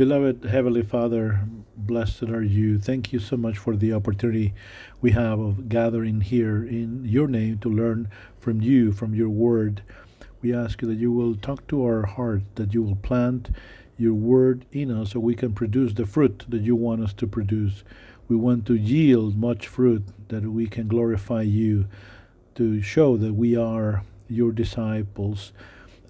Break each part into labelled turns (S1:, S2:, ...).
S1: Beloved Heavenly Father, blessed are you. Thank you so much for the opportunity we have of gathering here in your name to learn from you, from your word. We ask you that you will talk to our heart, that you will plant your word in us so we can produce the fruit that you want us to produce. We want to yield much fruit that we can glorify you, to show that we are your disciples.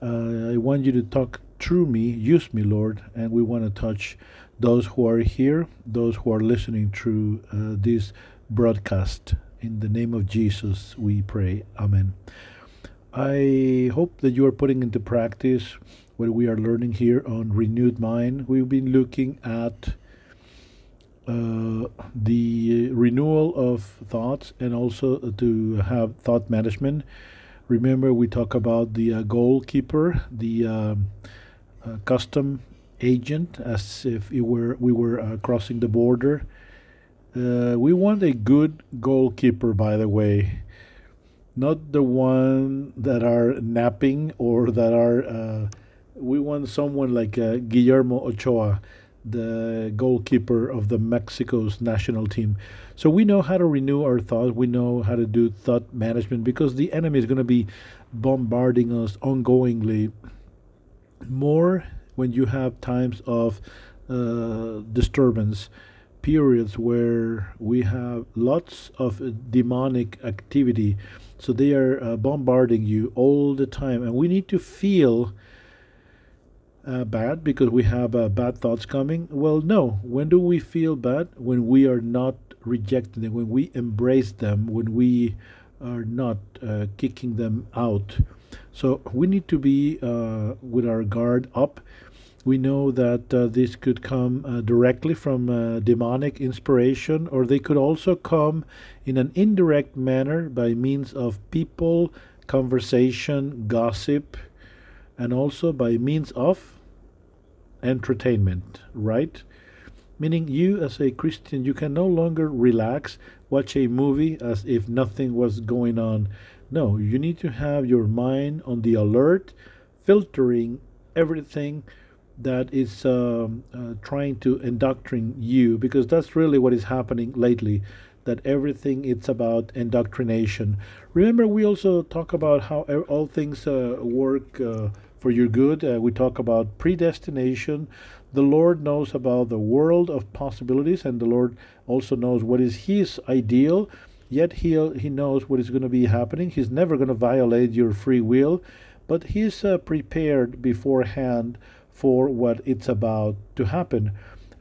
S1: Uh, I want you to talk through me, use me, Lord, and we want to touch those who are here, those who are listening through uh, this broadcast. In the name of Jesus, we pray. Amen. I hope that you are putting into practice what we are learning here on Renewed Mind. We've been looking at uh, the renewal of thoughts and also to have thought management. Remember, we talk about the uh, goalkeeper, the um, custom agent, as if it were we were uh, crossing the border. Uh, we want a good goalkeeper, by the way, not the one that are napping or that are. Uh, we want someone like Guillermo Ochoa, the goalkeeper of the Mexico's national team. So we know how to renew our thoughts. We know how to do thought management because the enemy is going to be bombarding us ongoingly. More when you have times of uh, disturbance, periods where we have lots of demonic activity. So they are uh, bombarding you all the time, and we need to feel uh, bad because we have uh, bad thoughts coming? Well, no. When do we feel bad? When we are not rejecting them, when we embrace them, when we are not uh, kicking them out. So we need to be uh, with our guard up. We know that uh, this could come uh, directly from demonic inspiration, or they could also come in an indirect manner by means of people, conversation, gossip, and also by means of entertainment, right? Meaning, you as a Christian, you can no longer relax, watch a movie as if nothing was going on. No, you need to have your mind on the alert, filtering everything that is um, uh, trying to indoctrinate you, because that's really what is happening lately. That everything it's about indoctrination. Remember, we also talk about how all things uh, work. Uh, for your good. Uh, we talk about predestination. The Lord knows about the world of possibilities, and the Lord also knows what is His ideal. Yet He He knows what is going to be happening. He's never going to violate your free will, but He's uh, prepared beforehand for what it's about to happen,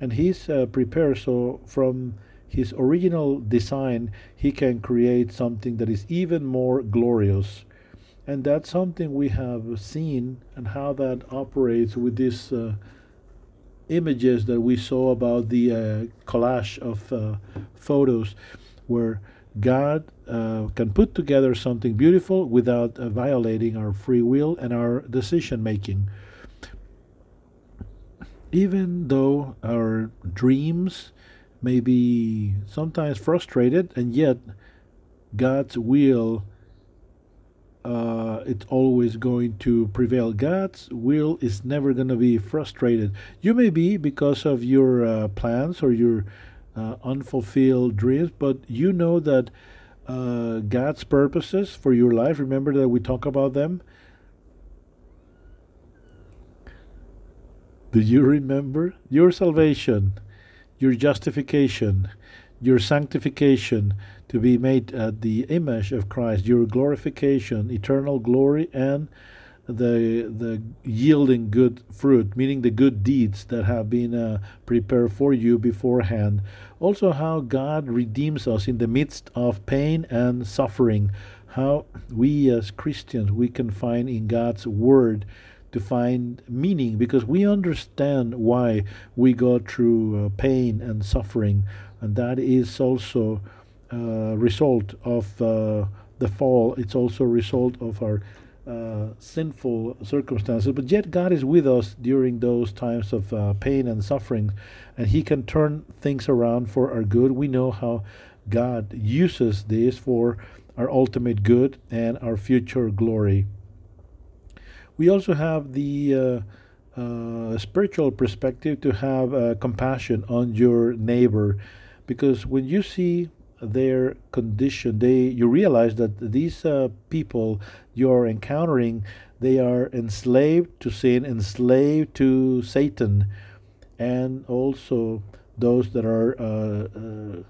S1: and He's uh, prepared so from his original design, he can create something that is even more glorious and that's something we have seen and how that operates with these uh, images that we saw about the uh, collage of uh, photos where God uh, can put together something beautiful without uh, violating our free will and our decision making. Even though our dreams may be sometimes frustrated, and yet God's will uh, it's always going to prevail. God's will is never going to be frustrated. You may be because of your uh, plans or your uh, unfulfilled dreams, but you know that uh, God's purposes for your life, remember that we talk about them. Do you remember? Your salvation, your justification, your sanctification, to be made at the image of Christ, your glorification, eternal glory, and the the yielding good fruit, meaning the good deeds that have been uh, prepared for you beforehand. Also, how God redeems us in the midst of pain and suffering. How we as Christians we can find in God's word to find meaning because we understand why we go through uh, pain and suffering, and that is also uh, result of uh, the fall. It's also a result of our uh, sinful circumstances. But yet, God is with us during those times of uh, pain and suffering, and He can turn things around for our good. We know how God uses this for our ultimate good and our future glory. We also have the uh, uh, spiritual perspective to have uh, compassion on your neighbor because when you see their condition they you realize that these uh, people you're encountering they are enslaved to sin enslaved to satan and also those that are uh, uh,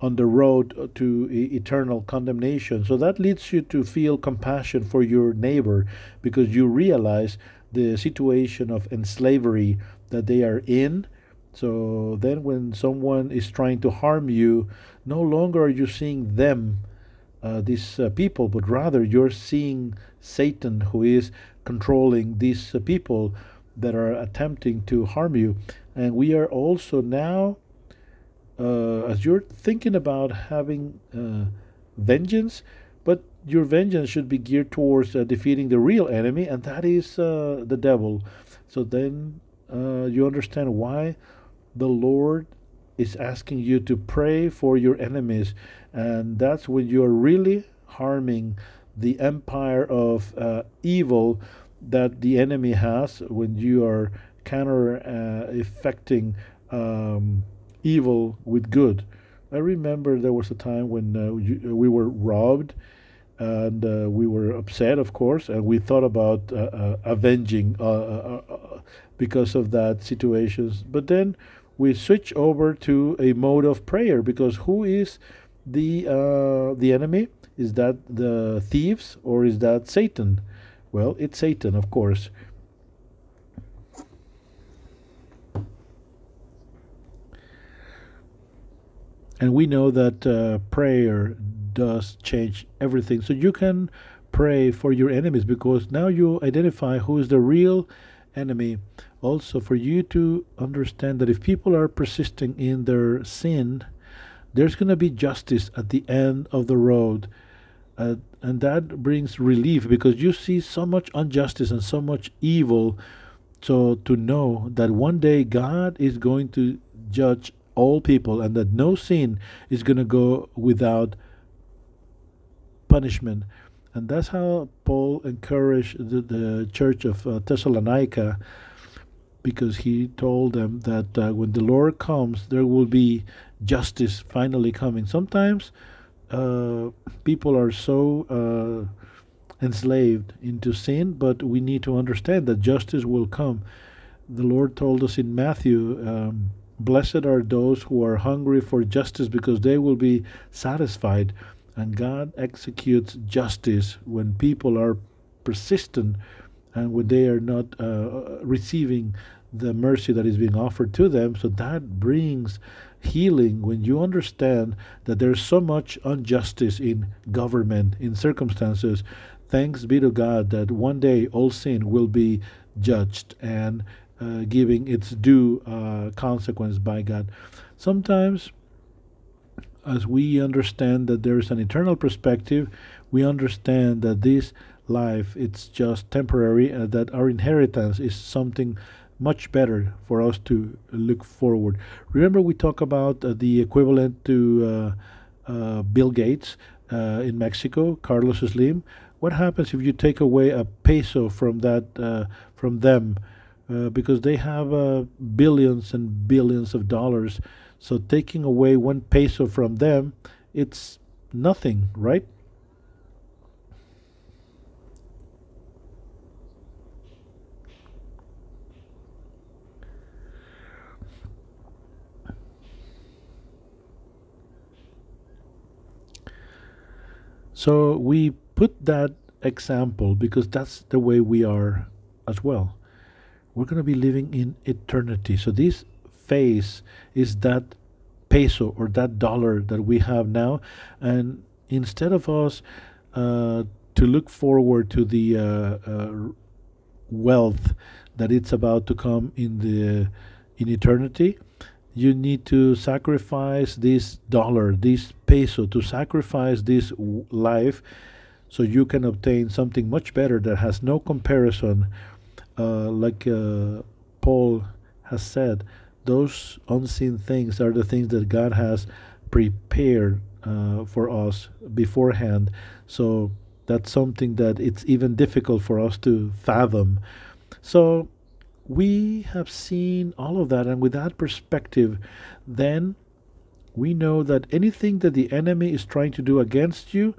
S1: on the road to eternal condemnation. So that leads you to feel compassion for your neighbor because you realize the situation of enslavery that they are in. So then, when someone is trying to harm you, no longer are you seeing them, uh, these uh, people, but rather you're seeing Satan who is controlling these uh, people that are attempting to harm you. And we are also now uh, as you're thinking about having uh, vengeance, but your vengeance should be geared towards uh, defeating the real enemy, and that is the devil. So then you understand why the Lord is asking you to pray for your enemies, and that's when you are really harming the empire of uh, evil that the enemy has when you are counter effecting um, evil with good. I remember there was a time when uh, you, we were robbed and uh, we were upset, of course, and we thought about uh, uh avenging uh, uh, because of that situations. But then we switch over to a mode of prayer because who is the the enemy? Is that the thieves or is that Satan? Well, it's Satan, of course. And we know that uh, prayer does change everything. So you can pray for your enemies because now you identify who is the real enemy. Also, for you to understand that if people are persisting in their sin, there's going to be justice at the end of the road. Uh, and that brings relief because you see so much injustice and so much evil. So, to know that one day God is going to judge all people and that no sin is going to go without punishment. And that's how Paul encouraged the, the church of uh, Thessalonica because he told them that uh, when the Lord comes, there will be justice finally coming. Sometimes uh, people are so uh, enslaved into sin, but we need to understand that justice will come. The Lord told us in Matthew. Um, Blessed are those who are hungry for justice because they will be satisfied. And God executes justice when people are persistent and when they are not uh, receiving the mercy that is being offered to them. So that brings healing when you understand that there's so much injustice in government, in circumstances. Thanks be to God that one day all sin will be judged and uh, giving its due uh, consequence by God. Sometimes, as we understand that there is an eternal perspective, we understand that this life it's just temporary, uh, that our inheritance is something much better for us to look forward. Remember, we talk about uh, the equivalent to uh, uh, Bill Gates in Mexico, Carlos Slim. What happens if you take away a peso from that from them? Uh, because they have uh, billions and billions of dollars. So taking away one peso from them, it's nothing, right? So we put that example because that's the way we are as well we're going to be living in eternity. So this phase is that peso or that dollar that we have now, and instead of us uh, to look forward to the uh, uh, wealth that it's about to come in the in eternity, you need to sacrifice this dollar, this peso, to sacrifice this life, so you can obtain something much better that has no comparison uh, like uh, Paul has said, those unseen things are the things that God has prepared uh, for us beforehand. So that's something that it's even difficult for us to fathom. So we have seen all of that, and with that perspective, then we know that anything that the enemy is trying to do against you,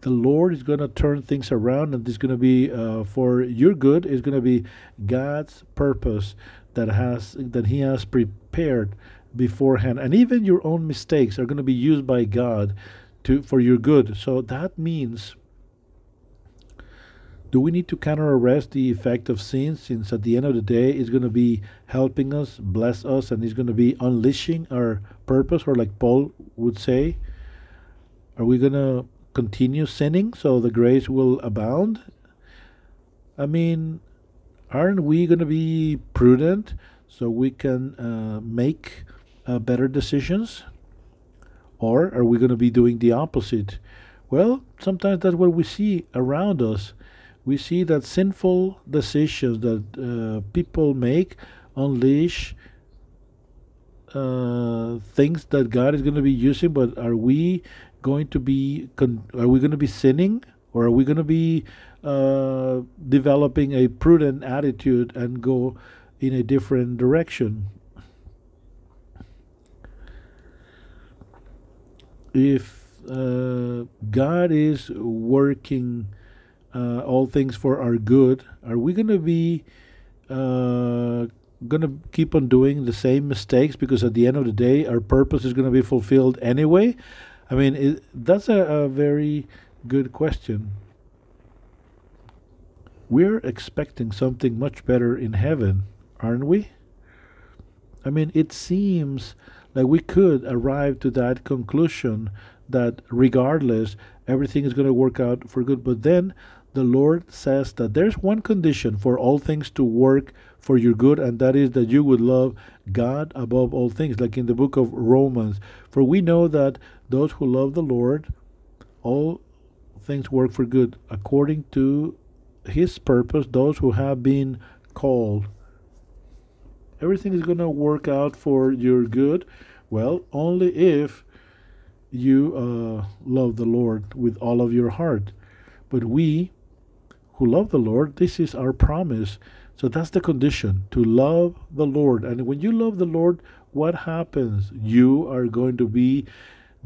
S1: the Lord is going to turn things around, and it's going to be uh, for your good. It's going to be God's purpose that has that He has prepared beforehand, and even your own mistakes are going to be used by God to for your good. So that means do we need to counter arrest the effect of sin since at the end of the day it's going to be helping us, bless us, and it's going to be unleashing our purpose, or like Paul would say? Are we going to continue sinning so the grace will abound? I mean, aren't we going to be prudent so we can uh, make uh, better decisions? Or are we going to be doing the opposite? Well, sometimes that's what we see around us. We see that sinful decisions that uh, people make unleash uh, things that God is going to be using, but are we going to be are we going to be sinning? Or are we going to be uh, developing a prudent attitude and go in a different direction? If uh, God is working uh, all things for our good, are we going to be uh, going to keep on doing the same mistakes because at the end of the day, our purpose is going to be fulfilled anyway? I mean, it, that's a, a very good question. We're expecting something much better in heaven, aren't we? I mean, it seems like we could arrive to that conclusion that regardless, everything is going to work out for good. But then the Lord says that there's one condition for all things to work for your good, and that is that you would love God above all things, like in the book of Romans. For we know that those who love the Lord, all things work for good according to his purpose, those who have been called. Everything is going to work out for your good. Well, only if you uh, love the Lord with all of your heart. But we who love the Lord, this is our promise. So that's the condition to love the Lord. And when you love the Lord, what happens? You are going to be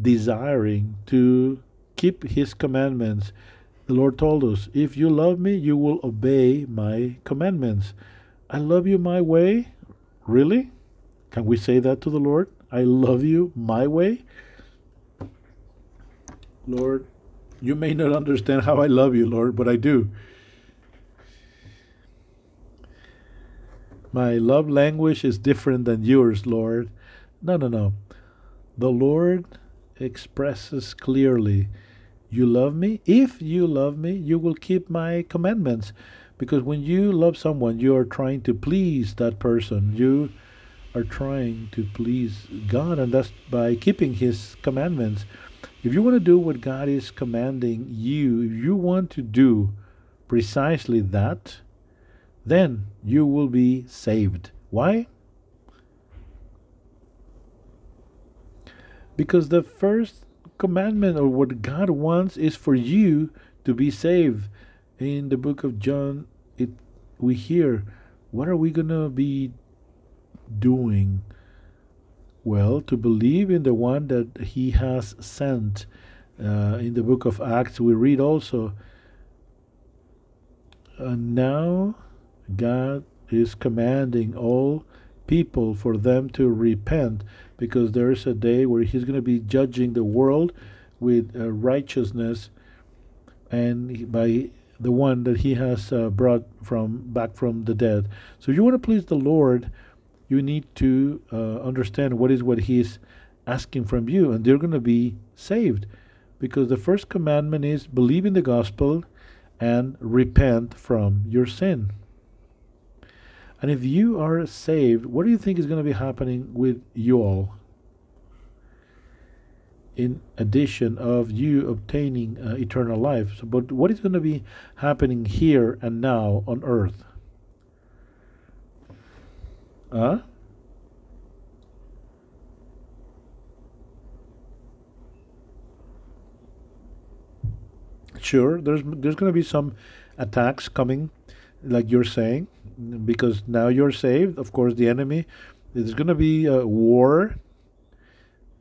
S1: desiring to keep His commandments. The Lord told us, If you love me, you will obey my commandments. I love you my way. Really? Can we say that to the Lord? I love you my way. Lord, you may not understand how I love you, Lord, but I do. My love language is different than yours, Lord. No, no, no. The Lord expresses clearly, You love me? If you love me, you will keep my commandments. Because when you love someone, you are trying to please that person. You are trying to please God, and that's by keeping His commandments. If you want to do what God is commanding you, if you want to do precisely that, then you will be saved. Why? Because the first commandment or what God wants is for you to be saved. In the book of John, it we hear, what are we going to be doing? Well, to believe in the one that he has sent. Uh, in the book of Acts, we read also, and now God is commanding all people for them to repent because there is a day where he's going to be judging the world with uh, righteousness and by the one that he has uh, brought from back from the dead. So if you want to please the lord you need to uh, understand what is what he's asking from you and they're going to be saved. Because the first commandment is believe in the gospel and repent from your sin and if you are saved, what do you think is going to be happening with you all? In addition of you obtaining uh, eternal life, so, but what is going to be happening here and now on earth? Huh? Sure, there's there's going to be some attacks coming like you're saying, because now you're saved. Of course, the enemy, there's going to be a war,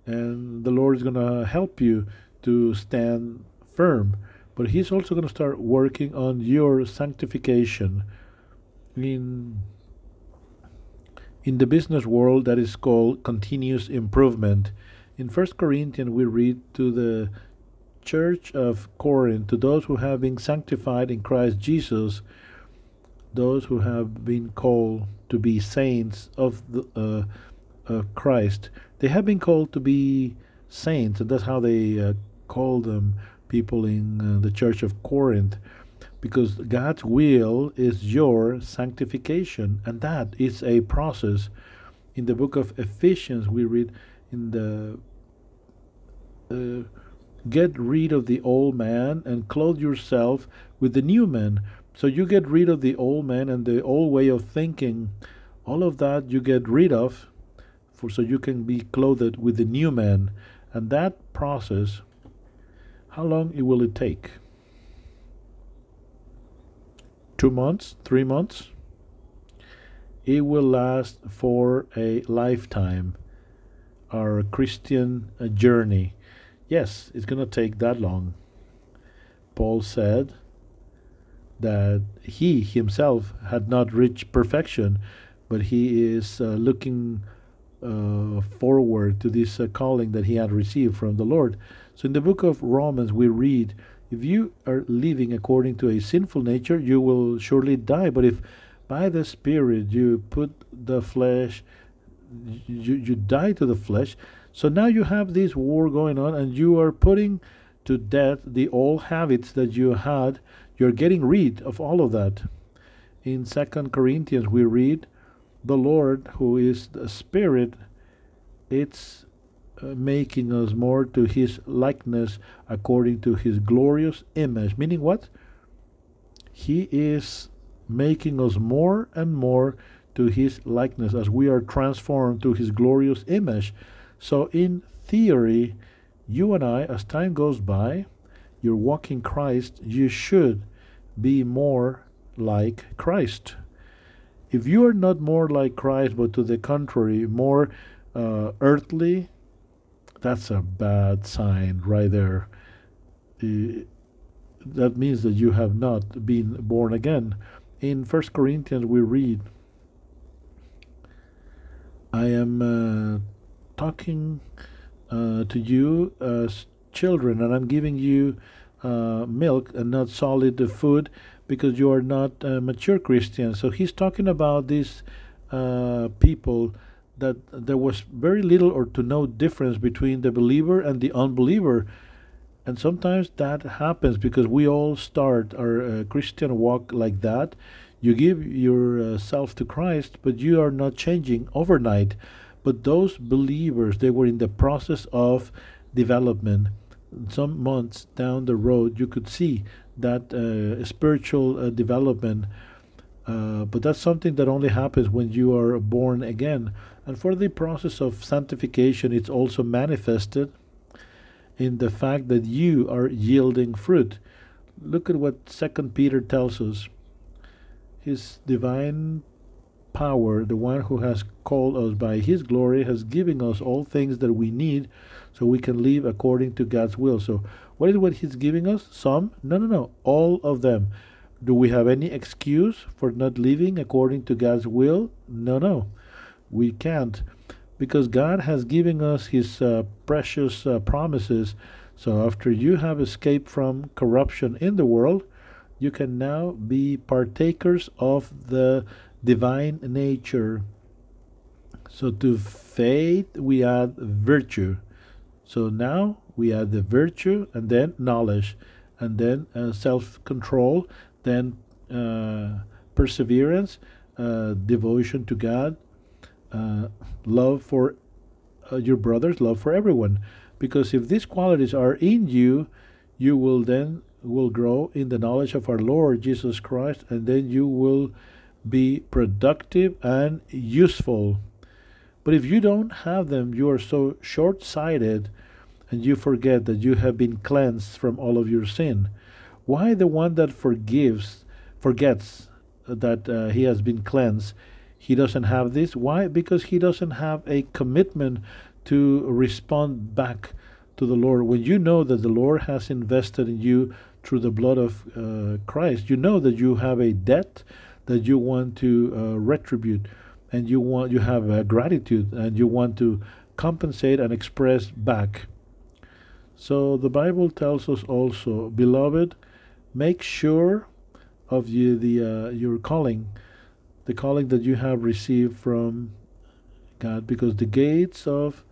S1: and the Lord is going to help you to stand firm. But He's also going to start working on your sanctification in in the business world that is called continuous improvement. In First Corinthians, we read to the church of Corinth, to those who have been sanctified in Christ Jesus, those who have been called to be saints of the, uh, uh, Christ, they have been called to be saints, and that's how they uh, call them people in uh, the church of Corinth because God's will is your sanctification, and that is a process. In the book of Ephesians, we read in the uh, get rid of the old man and clothe yourself with the new man. So you get rid of the old man and the old way of thinking. All of that you get rid of for so you can be clothed with the new man. And that process, how long will it take? Two months? Three months? It will last for a lifetime. Our Christian uh, journey yes, it's going to take that long. Paul said that he himself had not reached perfection, but he is uh, looking uh, forward to this uh, calling that he had received from the Lord. So in the book of Romans, we read, If you are living according to a sinful nature, you will surely die. But if by the Spirit you put the flesh, you, you die to the flesh, so now you have this war going on, and you are putting to death the old habits that you had. You're getting rid of all of that. In Second Corinthians, we read, "The Lord, who is the Spirit, it's uh, making us more to His likeness according to His glorious image." Meaning what? He is making us more and more to His likeness as we are transformed to His glorious image. So, in theory, you and I, as time goes by, you're walking Christ, you should be more like Christ. If you are not more like Christ, but to the contrary, more uh, earthly, that's a bad sign right there. Uh, that means that you have not been born again. In First Corinthians, we read, I am. Uh, talking uh, to you as children, and I'm giving you uh, milk and not solid food because you are not mature Christians. So he's talking about these uh, people that there was very little or to no difference between the believer and the unbeliever. And sometimes that happens because we all start our uh, Christian walk like that. You give yourself to Christ, but you are not changing overnight. But those believers, they were in the process of development. Some months down the road, you could see that uh, spiritual uh, development. Uh, but that's something that only happens when you are born again. And for the process of sanctification, it's also manifested in the fact that you are yielding fruit. Look at what Second Peter tells us. His divine power, the one who has called us by his glory, has given us all things that we need so we can live according to God's will. So, what is what he's giving us? Some? No, no, no. All of them. Do we have any excuse for not living according to God's will? No, no. We can't. Because God has given us his uh, precious uh, promises. So, after you have escaped from corruption in the world, you can now be partakers of the divine nature. So to faith we add virtue. So now we add the virtue and then knowledge, and then uh, self control, then uh, perseverance, uh, devotion to God, uh, love for uh, your brothers, love for everyone. Because if these qualities are in you, you will then will grow in the knowledge of our Lord Jesus Christ, and then you will be productive and useful. But if you don't have them, you are so short sighted and you forget that you have been cleansed from all of your sin. Why the one that forgives, forgets that uh, he has been cleansed, he doesn't have this. Why? Because he doesn't have a commitment to respond back to the Lord. When you know that the Lord has invested in you through the blood of uh, Christ, you know that you have a debt that you want to uh, retribute, and you want you have uh, gratitude, and you want to compensate and express back. So the Bible tells us also, beloved, make sure of you the uh, your calling, the calling that you have received from God, because the gates of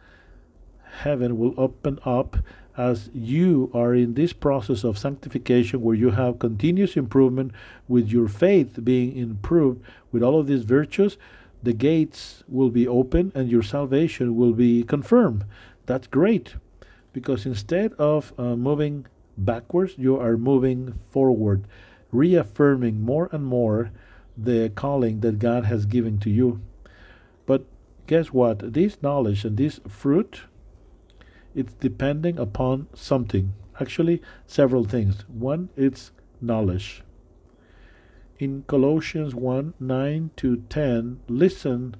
S1: heaven will open up as you are in this process of sanctification where you have continuous improvement with your faith being improved with all of these virtues the gates will be open and your salvation will be confirmed that's great because instead of uh, moving backwards you are moving forward reaffirming more and more the calling that god has given to you but guess what this knowledge and this fruit it's depending upon something. Actually, several things. One, it's knowledge. In Colossians 1 9 to 10, listen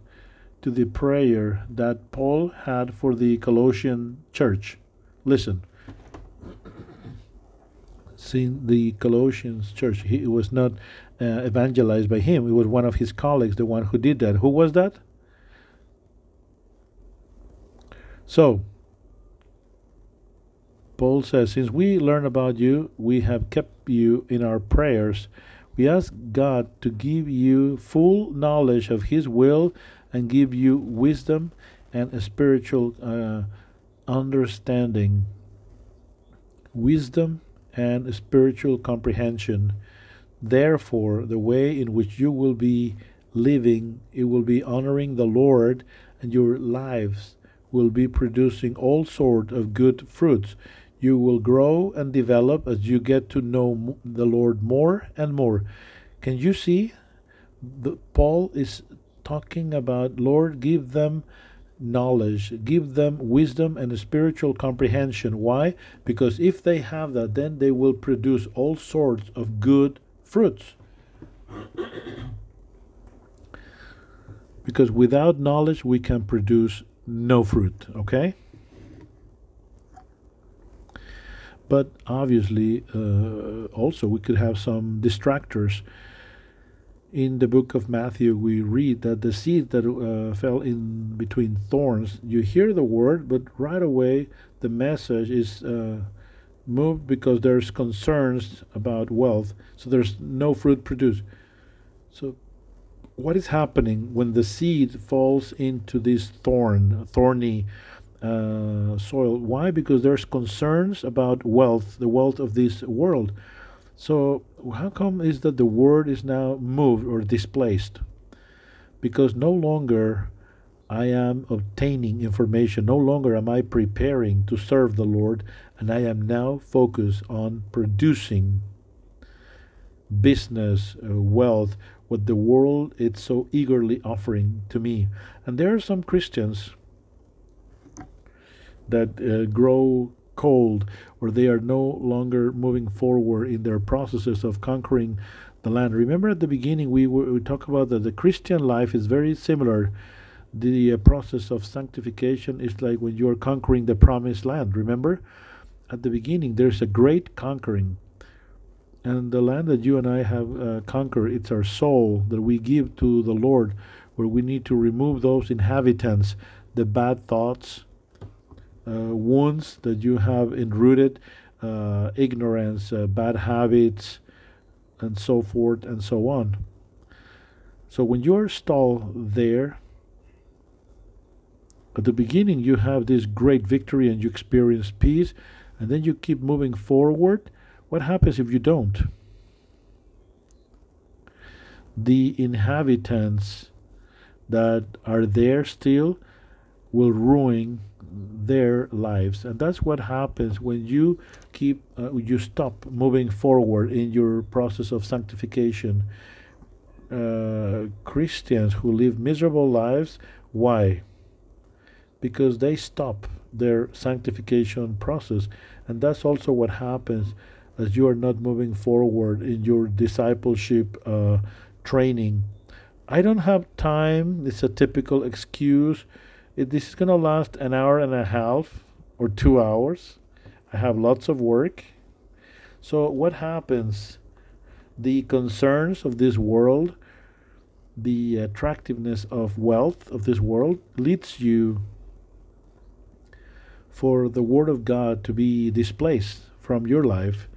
S1: to the prayer that Paul had for the Colossian church. Listen. Seeing the Colossians church, he, it was not uh, evangelized by him, it was one of his colleagues, the one who did that. Who was that? So, Paul says, Since we learn about you, we have kept you in our prayers. We ask God to give you full knowledge of His will and give you wisdom and a spiritual uh, understanding. Wisdom and spiritual comprehension. Therefore, the way in which you will be living, it will be honoring the Lord, and your lives will be producing all sort of good fruits you will grow and develop as you get to know the Lord more and more. Can you see? The, Paul is talking about, Lord, give them knowledge, give them wisdom and spiritual comprehension. Why? Because if they have that, then they will produce all sorts of good fruits. because without knowledge, we can produce no fruit, okay? But obviously, uh, also we could have some distractors. In the book of Matthew, we read that the seed that uh, fell in between thorns, you hear the word, but right away the message is uh, moved because there's concerns about wealth, so there's no fruit produced. So, what is happening when the seed falls into this thorn, thorny uh, soil. Why? Because there's concerns about wealth, the wealth of this world. So how come is that the word is now moved or displaced? Because no longer I am obtaining information, no longer am I preparing to serve the Lord, and I am now focused on producing business, uh, wealth, what the world is so eagerly offering to me. And there are some Christians that uh, grow cold or they are no longer moving forward in their processes of conquering the land. Remember at the beginning we, we talked about that the Christian life is very similar. The uh, process of sanctification is like when you are conquering the promised land. Remember? At the beginning there's a great conquering. And the land that you and I have uh, conquered, it's our soul that we give to the Lord, where we need to remove those inhabitants, the bad thoughts, wounds that you have enrooted, uh, ignorance, uh, bad habits, and so forth and so on. So when you are stalled there, at the beginning you have this great victory and you experience peace, and then you keep moving forward. What happens if you don't? The inhabitants that are there still will ruin their lives and that's what happens when you keep uh, you stop moving forward in your process of sanctification uh, christians who live miserable lives why because they stop their sanctification process and that's also what happens as you are not moving forward in your discipleship uh, training. I don't have time. It's a typical excuse. It, this is going to last an hour and a half or two hours. I have lots of work. So, what happens? The concerns of this world, the attractiveness of wealth of this world leads you for the Word of God to be displaced from your life.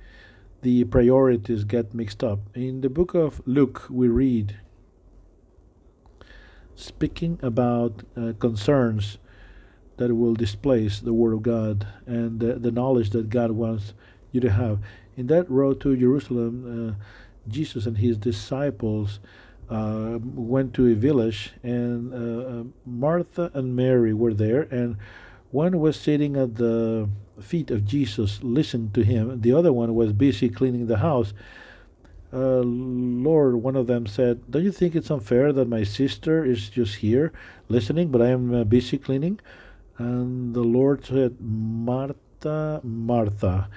S1: The priorities get mixed up. In the book of Luke, we read speaking about uh, concerns that will displace the Word of God and uh, the knowledge that God wants you to have. In that road to Jerusalem, uh, Jesus and his disciples uh, went to a village, and uh, uh, Martha and Mary were there, and one was sitting at the feet of Jesus, listening to him. The other one was busy cleaning the house. Uh, Lord, one of them said, Don't you think it's unfair that my sister is just here listening, but I am uh, busy cleaning? And the Lord said, Martha, Martha,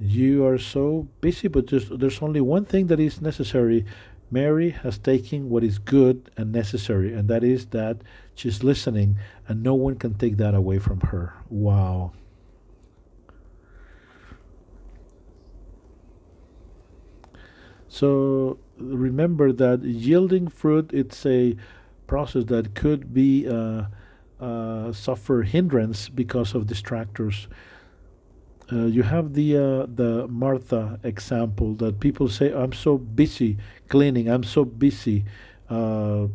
S1: you are so busy, but there's, there's only one thing that is necessary. Mary has taken what is good and necessary, and that is that she's listening, and no one can take that away from her. Wow. So remember that yielding fruit, it's a process that could be uh, uh, suffer hindrance because of distractors. Uh, you have the uh, the Martha example that people say, "I'm so busy cleaning. I'm so busy uh,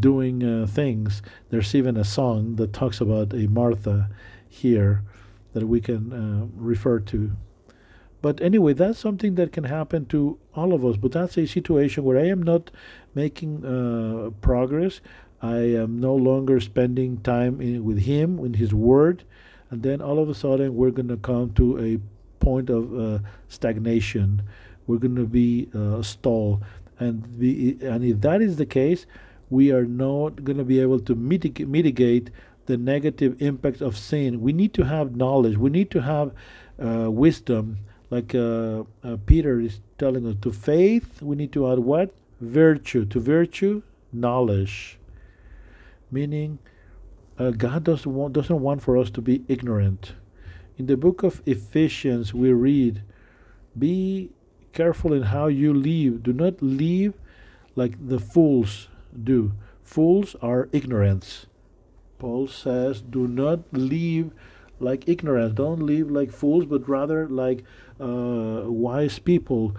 S1: doing uh, things." There's even a song that talks about a Martha here that we can refer to. But anyway, that's something that can happen to all of us. But that's a situation where I am not making uh, progress. I am no longer spending time in, with Him, in His Word, and then all of a sudden we're going to come to a point of uh, stagnation. We're going to be uh, stalled, and be, and if that is the case, we are not going to be able to mitigate, mitigate the negative impact of sin. We need to have knowledge. We need to have uh, wisdom. Like uh, uh, Peter is telling us, to faith we need to add what? Virtue. To virtue, knowledge. Meaning, uh, God doesn't want, doesn't want for us to be ignorant. In the book of Ephesians, we read, Be careful in how you live. Do not live like the fools do. Fools are ignorance. Paul says, Do not live like ignorance. Don't live like fools, but rather like uh, wise people,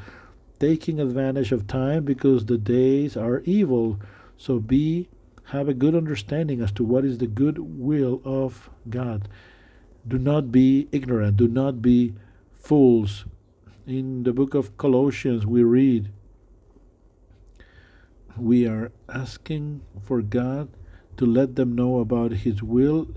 S1: taking advantage of time because the days are evil. So be have a good understanding as to what is the good will of God. Do not be ignorant. Do not be fools. In the book of Colossians, we read, we are asking for God to let them know about His will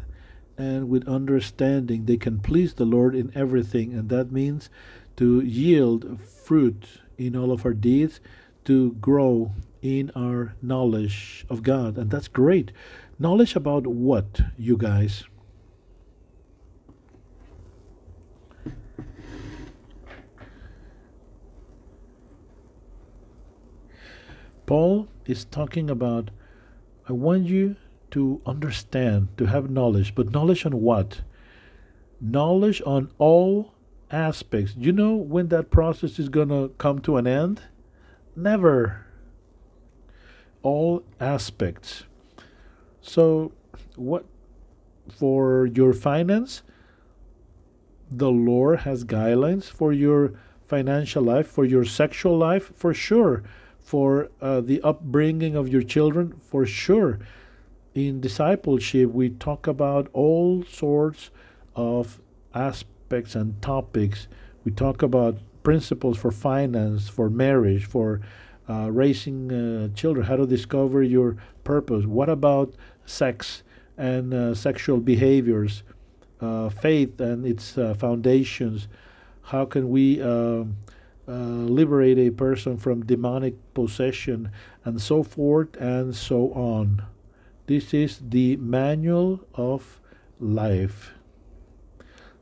S1: and with understanding they can please the Lord in everything. And that means to yield fruit in all of our deeds, to grow in our knowledge of God. And that's great. Knowledge about what, you guys? Paul is talking about I want you to understand, to have knowledge, but knowledge on what? Knowledge on all aspects. You know when that process is going to come to an end? Never. All aspects. So, what for your finance? The Lord has guidelines for your financial life, for your sexual life, for sure for uh, the upbringing of your children, for sure. In discipleship, we talk about all sorts of aspects and topics. We talk about principles for finance, for marriage, for uh, raising uh, children, how to discover your purpose. What about sex and uh, sexual behaviors, uh, faith and its uh, foundations? How can we uh, liberate a person from demonic possession, and so forth and so on. This is the manual of life.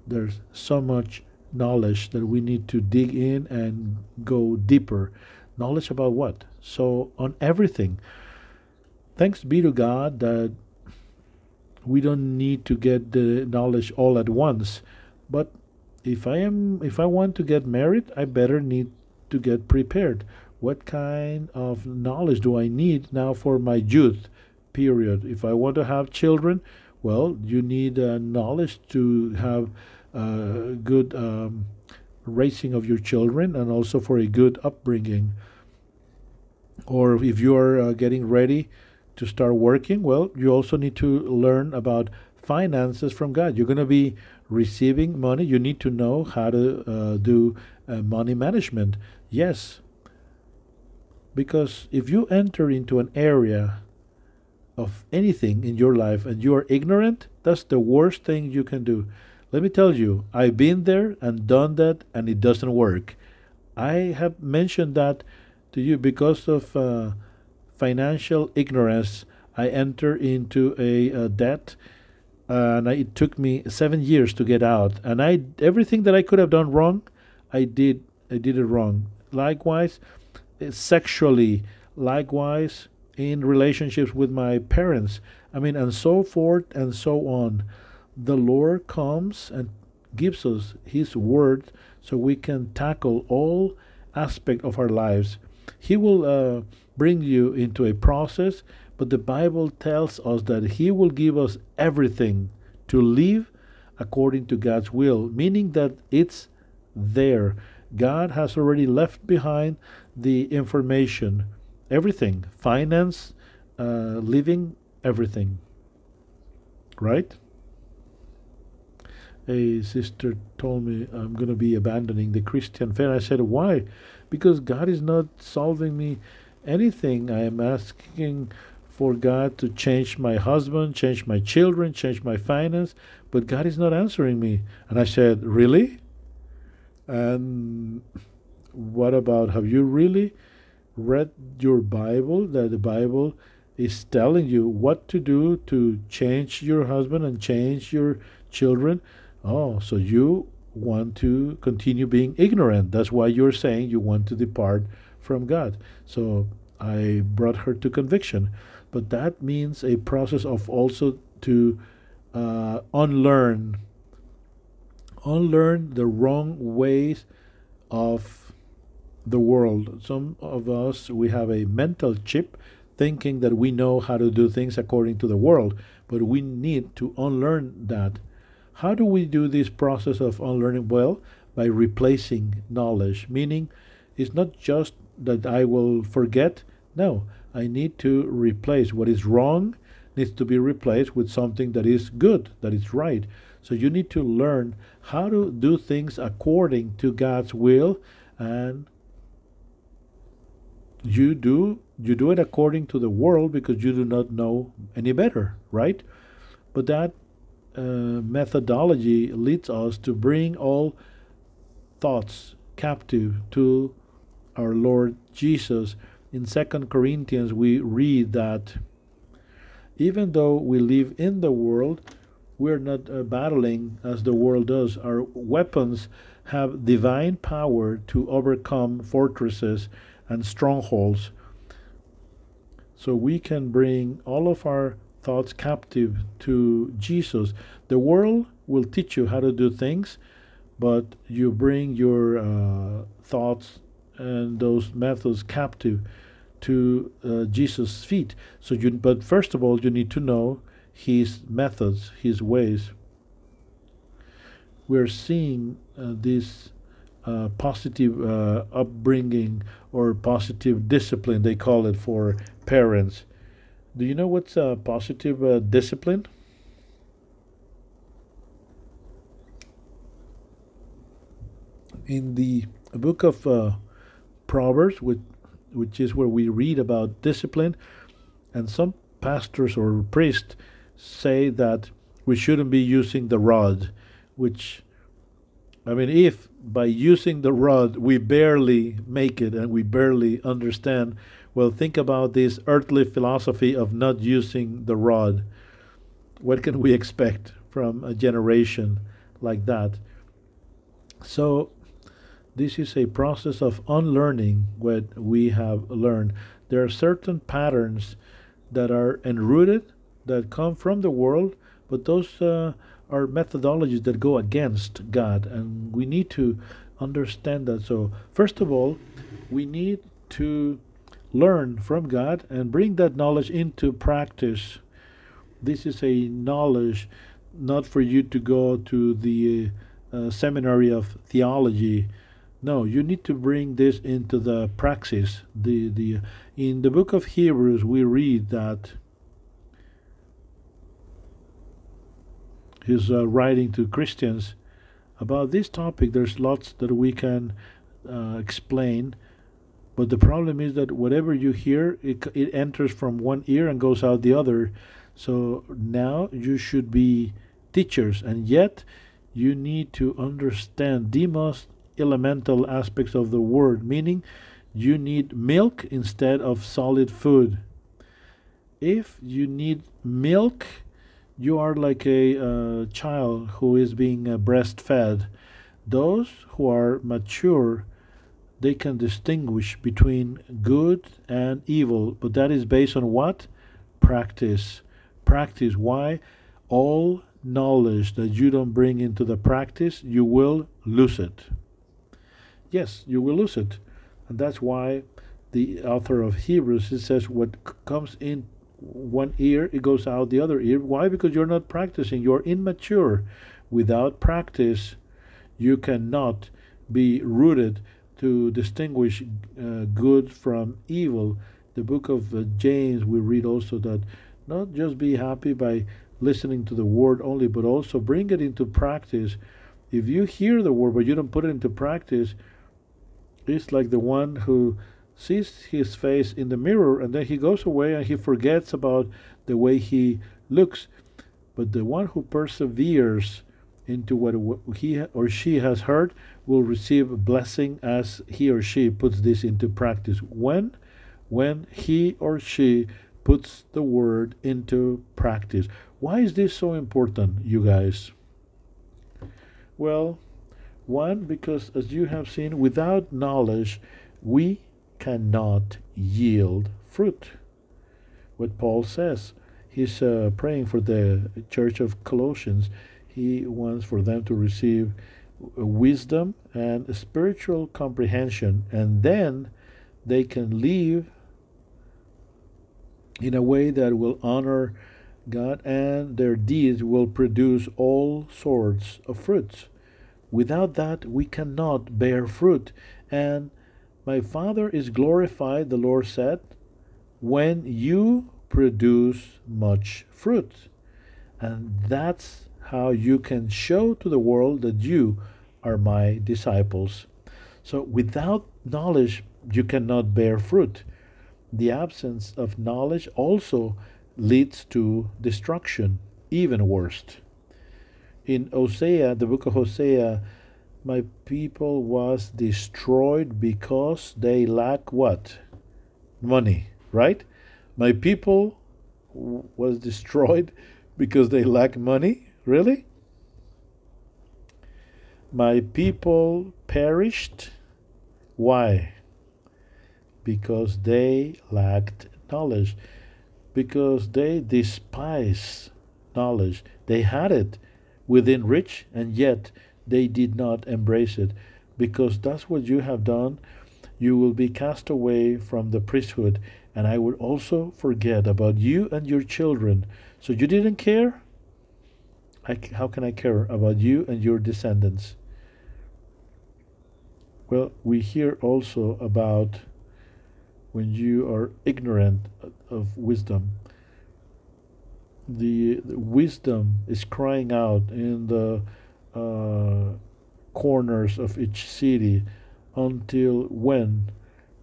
S1: There's so much knowledge that we need to dig in and go deeper. Knowledge about what? So, on everything. Thanks be to God that we don't need to get the knowledge all at once. But if I am if I want to get married, I better need to get prepared. What kind of knowledge do I need now for my youth period? If I want to have children, well, you need uh, knowledge to have uh, good um, raising of your children and also for a good upbringing. Or if you are uh, getting ready to start working, well, you also need to learn about finances from God. You're going to be receiving money. You need to know how to uh, do uh, money management. Yes. Because if you enter into an area of anything in your life and you are ignorant, that's the worst thing you can do. Let me tell you, I've been there and done that, and it doesn't work. I have mentioned that to you because of uh, financial ignorance. I entered into a, a debt, and I, it took me seven years to get out. And I everything that I could have done wrong, I did. I did it wrong. Likewise, sexually. Likewise, in relationships with my parents. I mean, and so forth and so on the Lord comes and gives us His word so we can tackle all aspect of our lives. He will uh, bring you into a process, but the Bible tells us that He will give us everything to live according to God's will, meaning that it's there. God has already left behind the information, everything, finance, uh, living, everything. Right? a sister told me I'm going to be abandoning the Christian faith. I said, Why? Because God is not solving me anything. I am asking for God to change my husband, change my children, change my finance, but God is not answering me. And I said, Really? And what about have you really read your Bible? That the Bible is telling you what to do to change your husband and change your children Oh, so you want to continue being ignorant. That's why you're saying you want to depart from God. So I brought her to conviction. But that means a process of also to uh, unlearn, unlearn the wrong ways of the world. Some of us, we have a mental chip thinking that we know how to do things according to the world, but we need to unlearn that how do we do this process of unlearning? Well, by replacing knowledge, meaning it's not just that I will forget. No, I need to replace what is wrong needs to be replaced with something that is good, that is right. So you need to learn how to do things according to God's will and you do you do it according to the world because you do not know any better, right? But that uh, methodology leads us to bring all thoughts captive to our Lord Jesus. In Second Corinthians, we read that even though we live in the world, we're not uh, battling as the world does. Our weapons have divine power to overcome fortresses and strongholds. So we can bring all of our thoughts captive to Jesus. The world will teach you how to do things, but you bring your uh, thoughts and those methods captive to uh, Jesus' feet. So you, but first of all, you need to know His methods, His ways. We're seeing uh, this uh, positive uh, upbringing or positive discipline, they call it for parents. Do you know what's a positive uh, discipline? In the book of uh, Proverbs, which, which is where we read about discipline, and some pastors or priests say that we shouldn't be using the rod, which, I mean, if by using the rod we barely make it and we barely understand well, think about this earthly philosophy of not using the rod. What can we expect from a generation like that? So, this is a process of unlearning what we have learned. There are certain patterns that are enrooted that come from the world, but those uh, are methodologies that go against God, and we need to understand that. So, first of all, we need to learn from God and bring that knowledge into practice. This is a knowledge not for you to go to the uh, seminary of theology. No, you need to bring this into the praxis. The the in the book of Hebrews we read that he's uh, writing to Christians about this topic. There's lots that we can uh, explain, but the problem is that whatever you hear, it, it enters from one ear and goes out the other. So now you should be teachers, and yet you need to understand the most elemental aspects of the word, meaning you need milk instead of solid food. If you need milk, you are like a uh, child who is being uh, breastfed. Those who are mature, they can distinguish between good and evil, but that is based on what? Practice. Practice. Why? All knowledge that you don't bring into the practice, you will lose it. Yes, you will lose it. And that's why the author of Hebrews it says what comes in one ear, it goes out the other ear. Why? Because you're not practicing. You're immature. Without practice, you cannot be rooted to distinguish uh, good from evil. The book of uh, James, we read also that not just be happy by listening to the word only, but also bring it into practice. If you hear the word but you don't put it into practice, it's like the one who sees his face in the mirror and then he goes away and he forgets about the way he looks. But the one who perseveres into what he or she has heard will receive a blessing as he or she puts this into practice. When? When he or she puts the word into practice. Why is this so important, you guys? Well, one, because as you have seen, without knowledge, we cannot yield fruit. What Paul says, he's uh, praying for the church of Colossians. He wants for them to receive wisdom and spiritual comprehension, and then they can live in a way that will honor God, and their deeds will produce all sorts of fruits. Without that, we cannot bear fruit. And my Father is glorified, the Lord said, when you produce much fruit. And that's how you can show to the world that you are my disciples. So without knowledge, you cannot bear fruit. The absence of knowledge also leads to destruction, even worse. In Hosea, the book of Hosea, my people was destroyed because they lack what? Money, right? My people was destroyed because they lack money? Really? My people perished. Why? Because they lacked knowledge because they despise knowledge. They had it within reach, and yet they did not embrace it. Because that's what you have done. You will be cast away from the priesthood, and I will also forget about you and your children. So you didn't care? I, how can I care about you and your descendants? Well, we hear also about when you are ignorant of wisdom. The, the wisdom is crying out in the uh, corners of each city. Until when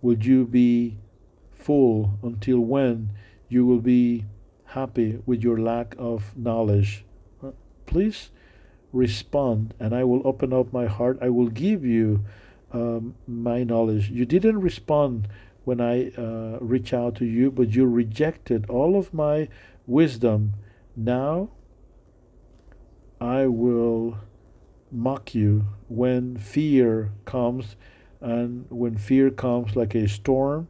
S1: will you be full? Until when you will be happy with your lack of knowledge? Uh, please respond, and I will open up my heart. I will give you um, my knowledge. You didn't respond when I uh, reach out to you, but you rejected all of my wisdom. Now I will mock you when fear comes, and when fear comes like a storm,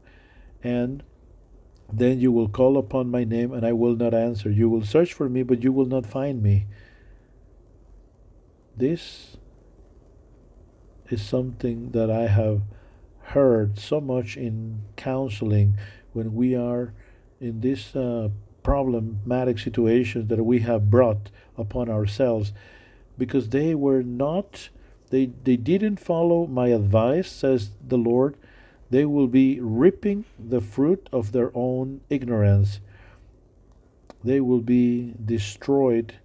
S1: and then you will call upon my name and I will not answer. You will search for me, but you will not find me. This is something that I have heard so much in counseling when we are in this uh, problematic situations that we have brought upon ourselves because they were not they they didn't follow my advice says the lord. They will be reaping the fruit of their own ignorance. They will be destroyed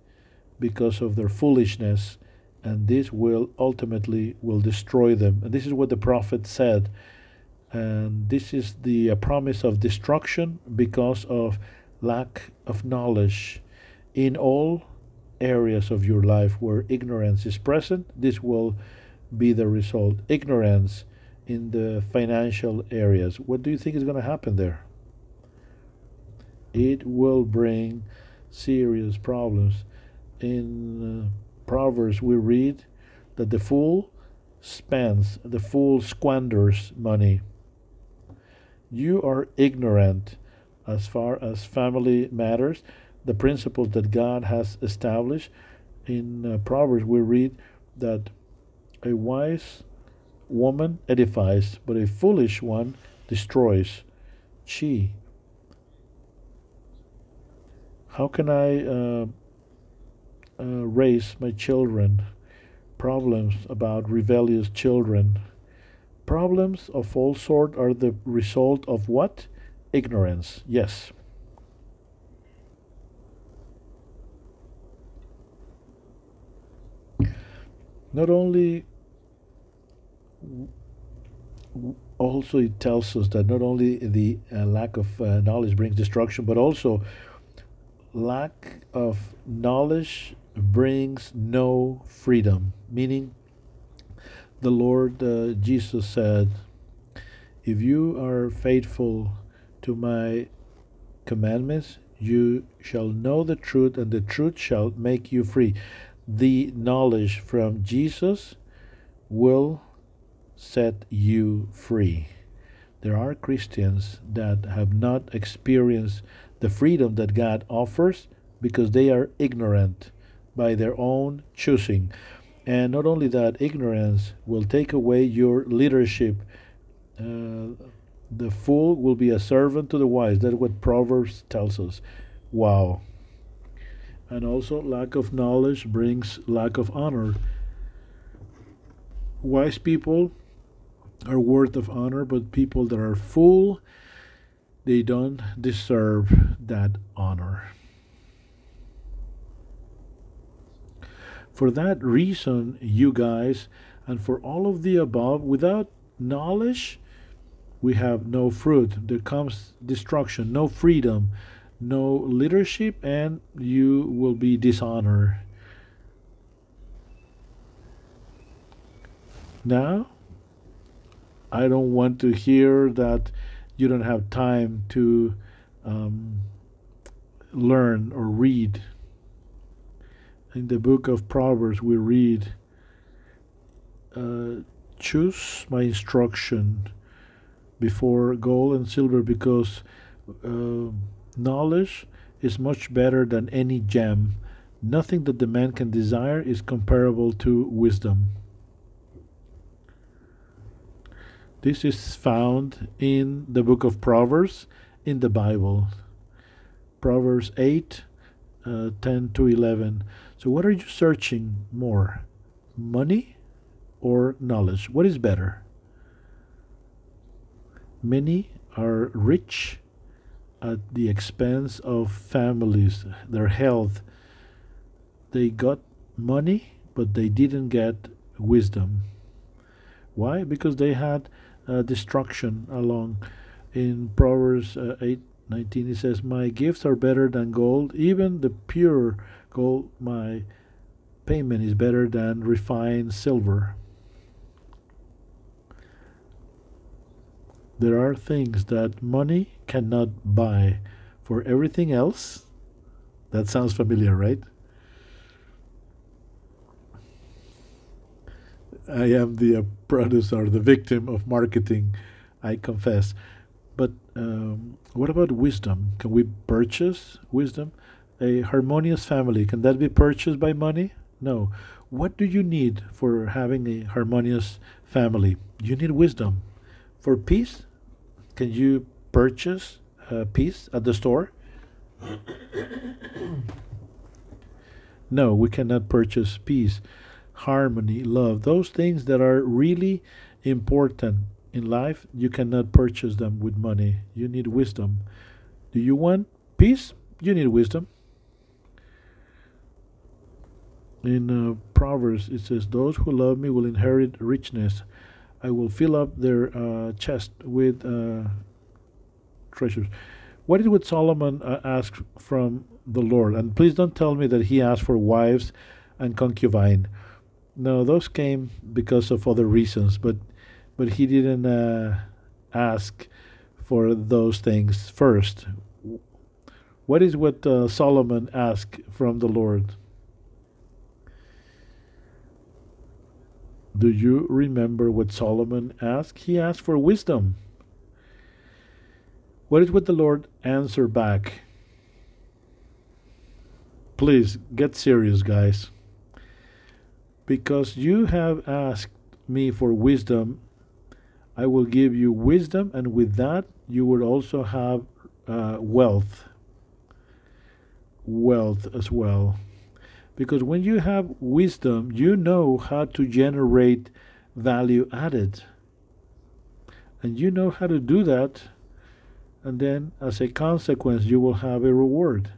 S1: because of their foolishness and this will ultimately will destroy them. And this is what the prophet said. And this is the uh, promise of destruction because of lack of knowledge. In all areas of your life where ignorance is present this will be the result ignorance in the financial areas. What do you think is going to happen there? It will bring serious problems. In uh, Proverbs, we read that the fool spends, the fool squanders money. You are ignorant as far as family matters, the principles that God has established. In uh, Proverbs, we read that a wise woman edifies, but a foolish one destroys. She. How can I uh, uh, raise my children, problems about rebellious children. Problems of all sort are the result of what? Ignorance, yes. Not only also it tells us that not only the uh, lack of uh, knowledge brings destruction, but also lack of knowledge brings no freedom. Meaning, the Lord uh, Jesus said, If you are faithful to my commandments, you shall know the truth, and the truth shall make you free. The knowledge from Jesus will set you free. There are Christians that have not experienced the freedom that God offers because they are ignorant by their own choosing. And not only that, ignorance will take away your leadership. Uh, the fool will be a servant to the wise. That's what Proverbs tells us. Wow. And also, lack of knowledge brings lack of honor. Wise people are worth of honor, but people that are fool, they don't deserve that honor. For that reason, you guys, and for all of the above, without knowledge, we have no fruit. There comes destruction, no freedom, no leadership, and you will be dishonored. Now, I don't want to hear that you don't have time to um, learn or read in the book of Proverbs, we read, uh, Choose my instruction before gold and silver because uh, knowledge is much better than any gem. Nothing that the man can desire is comparable to wisdom. This is found in the book of Proverbs in the Bible. Proverbs 8 uh, 10 to 11. So, what are you searching more? Money or knowledge? What is better? Many are rich at the expense of families, their health. They got money, but they didn't get wisdom. Why? Because they had uh, destruction along. In Proverbs uh, 8 19 he says my gifts are better than gold even the pure gold my payment is better than refined silver there are things that money cannot buy for everything else that sounds familiar right I am the uh, producer, the victim of marketing, I confess. But um, what about wisdom? Can we purchase wisdom? A harmonious family, can that be purchased by money? No. What do you need for having a harmonious family? You need wisdom. For peace, can you purchase uh, peace at the store? no, we cannot purchase peace, harmony, love. Those things that are really important in life, you cannot purchase them with money. You need wisdom. Do you want peace? You need wisdom. In uh, Proverbs, it says, Those who love me will inherit richness. I will fill up their uh, chest with uh, treasures. What is what Solomon uh, ask from the Lord? And please don't tell me that he asked for wives and concubine. No, those came because of other reasons, but but he didn't uh, ask for those things first. What is what uh, Solomon asked from the Lord? Do you remember what Solomon asked? He asked for wisdom. What is what the Lord answered back? Please get serious, guys. Because you have asked me for wisdom, I will give you wisdom, and with that, you will also have uh, wealth. Wealth as well. Because when you have wisdom, you know how to generate value added. And you know how to do that. And then, as a consequence, you will have a reward.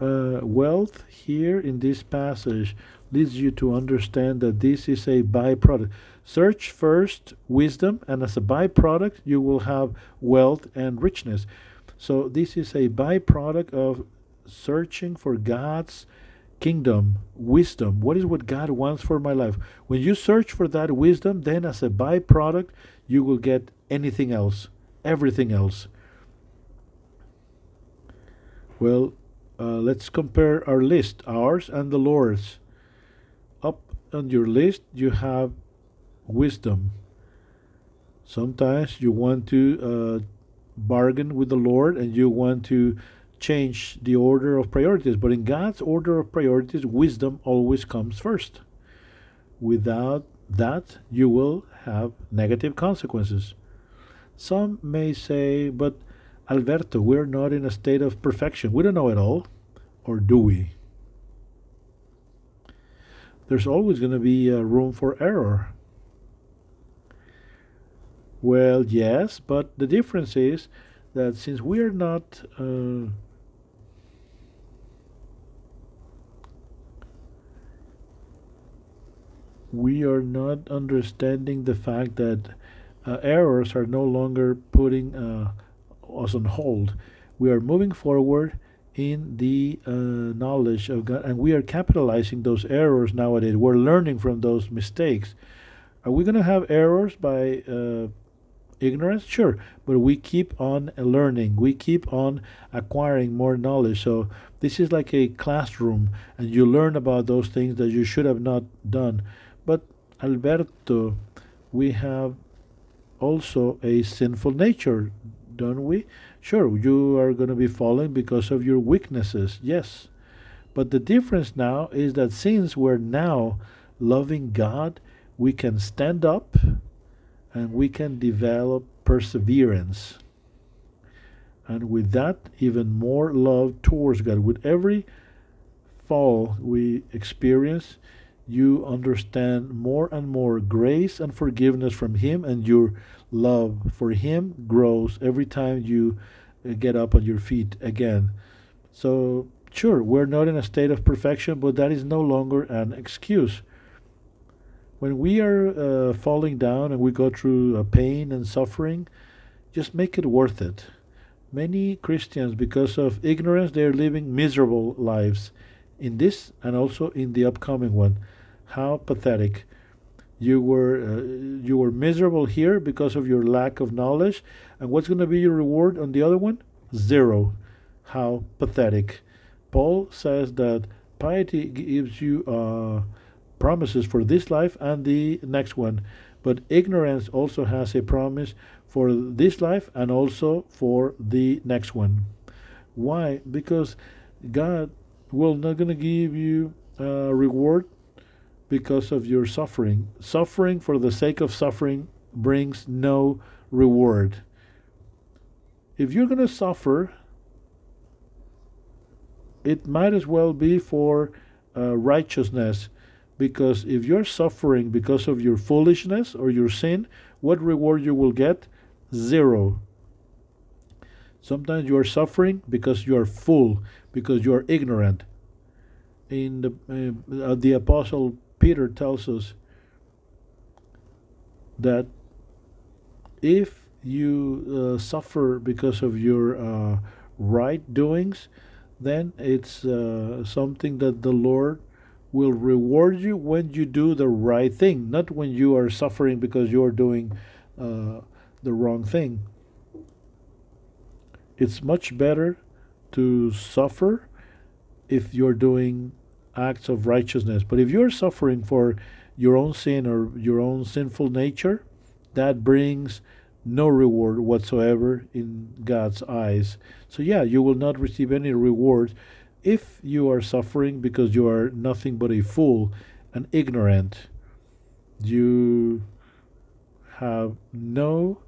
S1: Uh, wealth here in this passage leads you to understand that this is a byproduct. Search first wisdom, and as a byproduct, you will have wealth and richness. So, this is a byproduct of searching for God's kingdom, wisdom. What is what God wants for my life? When you search for that wisdom, then as a byproduct, you will get anything else, everything else. Well, uh, let's compare our list, ours and the Lord's. Up on your list, you have wisdom. Sometimes you want to uh, bargain with the Lord and you want to change the order of priorities. But in God's order of priorities, wisdom always comes first. Without that, you will have negative consequences. Some may say, but Alberto, we're not in a state of perfection. We don't know it all. Or do we? There's always going to be uh, room for error. Well, yes, but the difference is that since we are not uh, we are not understanding the fact that uh, errors are no longer putting uh, us on hold. We are moving forward in the uh, knowledge of God, and we are capitalizing those errors nowadays. We're learning from those mistakes. Are we going to have errors by uh, ignorance? Sure, but we keep on learning. We keep on acquiring more knowledge. So this is like a classroom, and you learn about those things that you should have not done. Alberto, we have also a sinful nature, don't we? Sure, you are going to be falling because of your weaknesses, yes. But the difference now is that since we're now loving God, we can stand up and we can develop perseverance. And with that, even more love towards God. With every fall we experience, you understand more and more grace and forgiveness from Him, and your love for Him grows every time you uh, get up on your feet again. So, sure, we're not in a state of perfection, but that is no longer an excuse. When we are uh, falling down and we go through uh, pain and suffering, just make it worth it. Many Christians, because of ignorance, they are living miserable lives in this and also in the upcoming one. How pathetic. You were uh, you were miserable here because of your lack of knowledge, and what's going to be your reward on the other one? Zero. How pathetic. Paul says that piety gives you uh, promises for this life and the next one. But ignorance also has a promise for this life and also for the next one. Why? Because God will not going to give you a reward because of your suffering. Suffering for the sake of suffering brings no reward. If you're going to suffer, it might as well be for uh, righteousness because if you're suffering because of your foolishness or your sin, what reward you will get? Zero. Sometimes you are suffering because you are full, because you are ignorant. In the uh, the apostle Peter tells us that if you uh, suffer because of your uh, right doings, then it's uh, something that the Lord will reward you when you do the right thing, not when you are suffering because you are doing uh, the wrong thing. It's much better to suffer if you're doing acts of righteousness. But if you're suffering for your own sin or your own sinful nature, that brings no reward whatsoever in God's eyes. So, yeah, you will not receive any reward if you are suffering because you are nothing but a fool and ignorant. You have no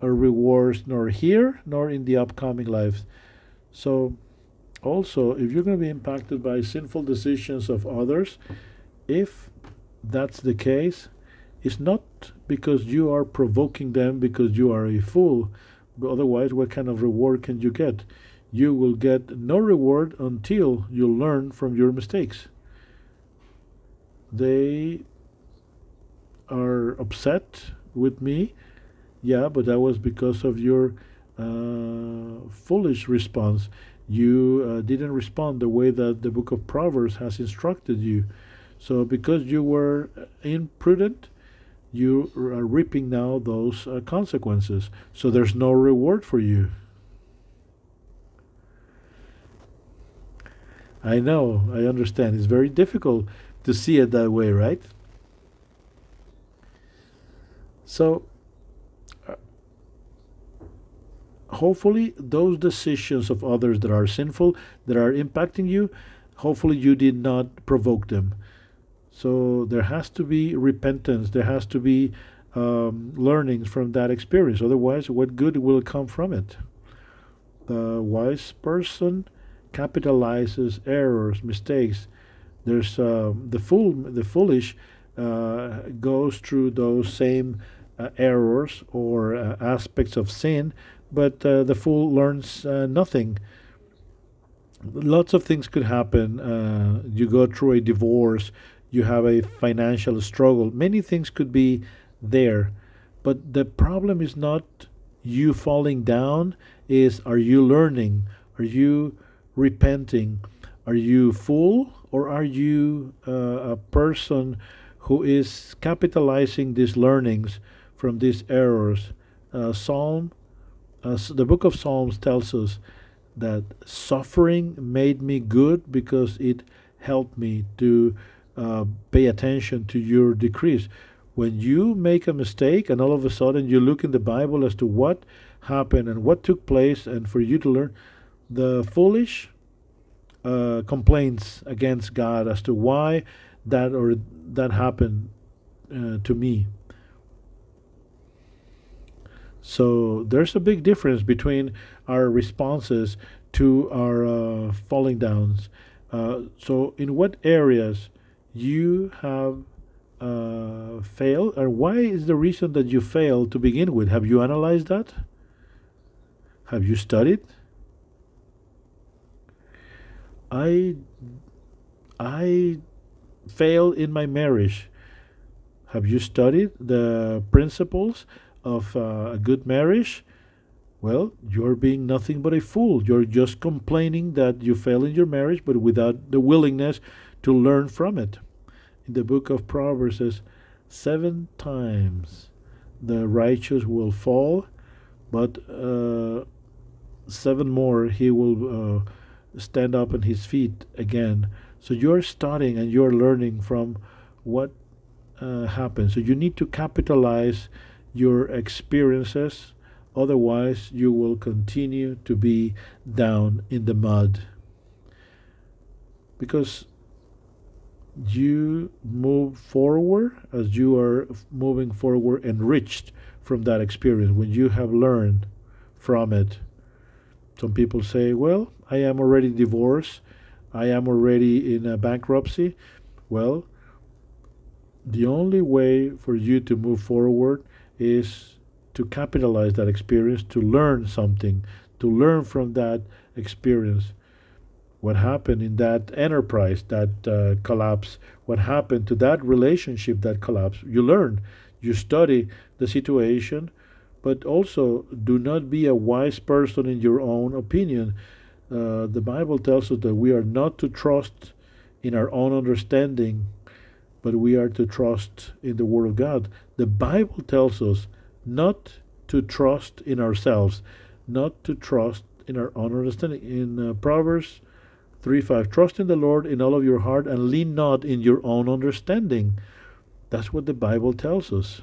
S1: rewards nor here nor in the upcoming lives. So, also, if you're going to be impacted by sinful decisions of others, if that's the case, it's not because you are provoking them because you are a fool. But otherwise, what kind of reward can you get? You will get no reward until you learn from your mistakes. They are upset with me. Yeah, but that was because of your uh, foolish response you uh, didn't respond the way that the book of Proverbs has instructed you. So, because you were imprudent, you are reaping now those uh, consequences. So, there's no reward for you. I know, I understand. It's very difficult to see it that way, right? So, hopefully those decisions of others that are sinful that are impacting you hopefully you did not provoke them. So there has to be repentance. There has to be um, learnings from that experience. Otherwise what good will come from it? The wise person capitalizes errors mistakes. There's uh, the fool the foolish uh, goes through those same uh, errors or uh, aspects of sin but uh, the fool learns uh, nothing. Lots of things could happen. Uh, you go through a divorce, you have a financial struggle. Many things could be there, but the problem is not you falling down. Is are you learning? Are you repenting? Are you fool or are you uh, a person who is capitalizing these learnings from these errors? Uh, Psalm uh, the book of Psalms tells us that suffering made me good because it helped me to uh, pay attention to your decrees. When you make a mistake and all of a sudden you look in the Bible as to what happened and what took place, and for you to learn, the foolish uh, complaints against God as to why that or that happened uh, to me. So there's a big difference between our responses to our uh, falling downs. Uh, so, in what areas you have uh, failed, or why is the reason that you failed to begin with? Have you analyzed that? Have you studied? I I failed in my marriage. Have you studied the principles of uh, a good marriage, well, you're being nothing but a fool. You're just complaining that you fail in your marriage, but without the willingness to learn from it. In the book of Proverbs says, seven times the righteous will fall, but uh, seven more he will uh, stand up on his feet again. So you're studying and you're learning from what uh, happens. So you need to capitalize your experiences, otherwise, you will continue to be down in the mud. Because you move forward as you are moving forward enriched from that experience when you have learned from it. Some people say, Well, I am already divorced, I am already in a bankruptcy. Well, the only way for you to move forward is to capitalize that experience, to learn something, to learn from that experience. What happened in that enterprise that uh, collapsed? What happened to that relationship that collapsed? You learn, you study the situation, but also do not be a wise person in your own opinion. Uh, the Bible tells us that we are not to trust in our own understanding, but we are to trust in the Word of God. The Bible tells us not to trust in ourselves, not to trust in our own understanding. In uh, Proverbs 3 5, trust in the Lord in all of your heart and lean not in your own understanding. That's what the Bible tells us.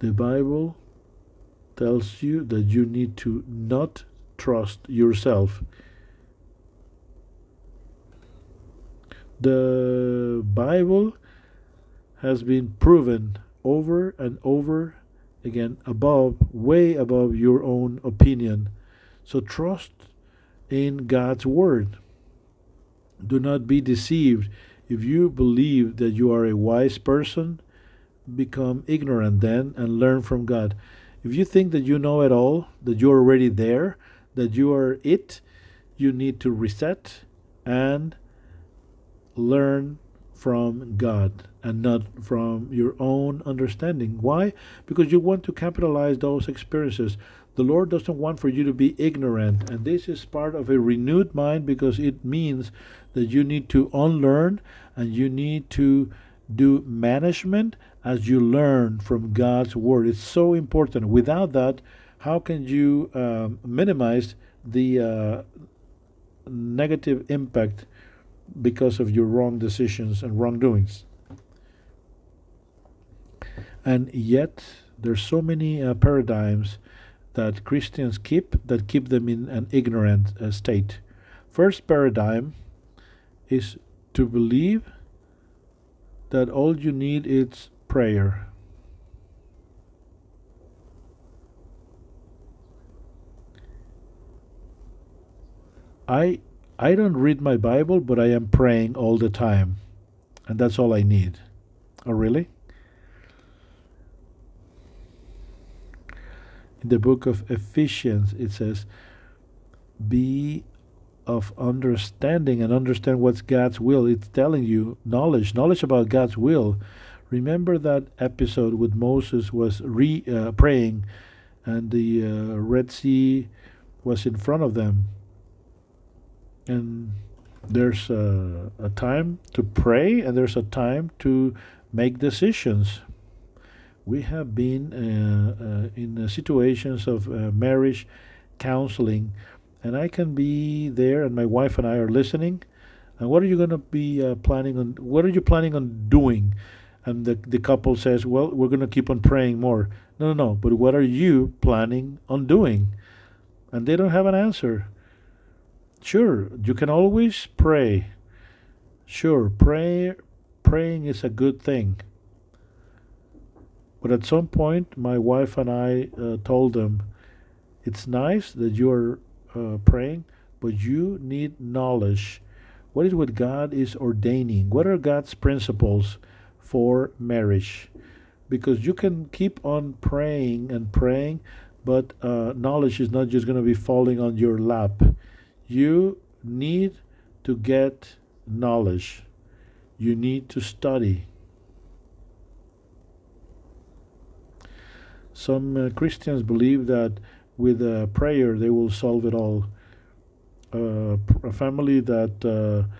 S1: The Bible tells you that you need to not trust yourself. The Bible has been proven over and over again above, way above your own opinion. So trust in God's Word. Do not be deceived. If you believe that you are a wise person, become ignorant then and learn from God. If you think that you know it all, that you're already there, that you are it, you need to reset and learn from God and not from your own understanding. Why? Because you want to capitalize those experiences. The Lord doesn't want for you to be ignorant, and this is part of a renewed mind because it means that you need to unlearn and you need to do management as you learn from God's word. It's so important. Without that, how can you um, minimize the uh, negative impact because of your wrong decisions and wrongdoings? And yet, there's so many uh, paradigms that Christians keep that keep them in an ignorant uh, state. First paradigm is to believe that all you need is prayer. I I don't read my Bible, but I am praying all the time. And that's all I need. Oh really? In the book of Ephesians it says be of understanding and understand what's God's will. It's telling you knowledge, knowledge about God's will. Remember that episode with Moses was re uh, praying, and the uh, Red Sea was in front of them. And there's a, a time to pray, and there's a time to make decisions. We have been uh, uh in situations of uh, marriage counseling and I can be there, and my wife and I are listening. And what are you going to be uh, planning on? What are you planning on doing? And the the couple says, "Well, we're going to keep on praying more." No, no, no. But what are you planning on doing? And they don't have an answer. Sure, you can always pray. Sure, pray. Praying is a good thing. But at some point, my wife and I uh, told them, "It's nice that you are uh, praying, but you need knowledge. What is what God is ordaining? What are God's principles for marriage? Because you can keep on praying and praying, but uh, knowledge is not just going to be falling on your lap. You need to get knowledge. You need to study. Some uh, Christians believe that with a prayer they will solve it all. Uh, a family that uh,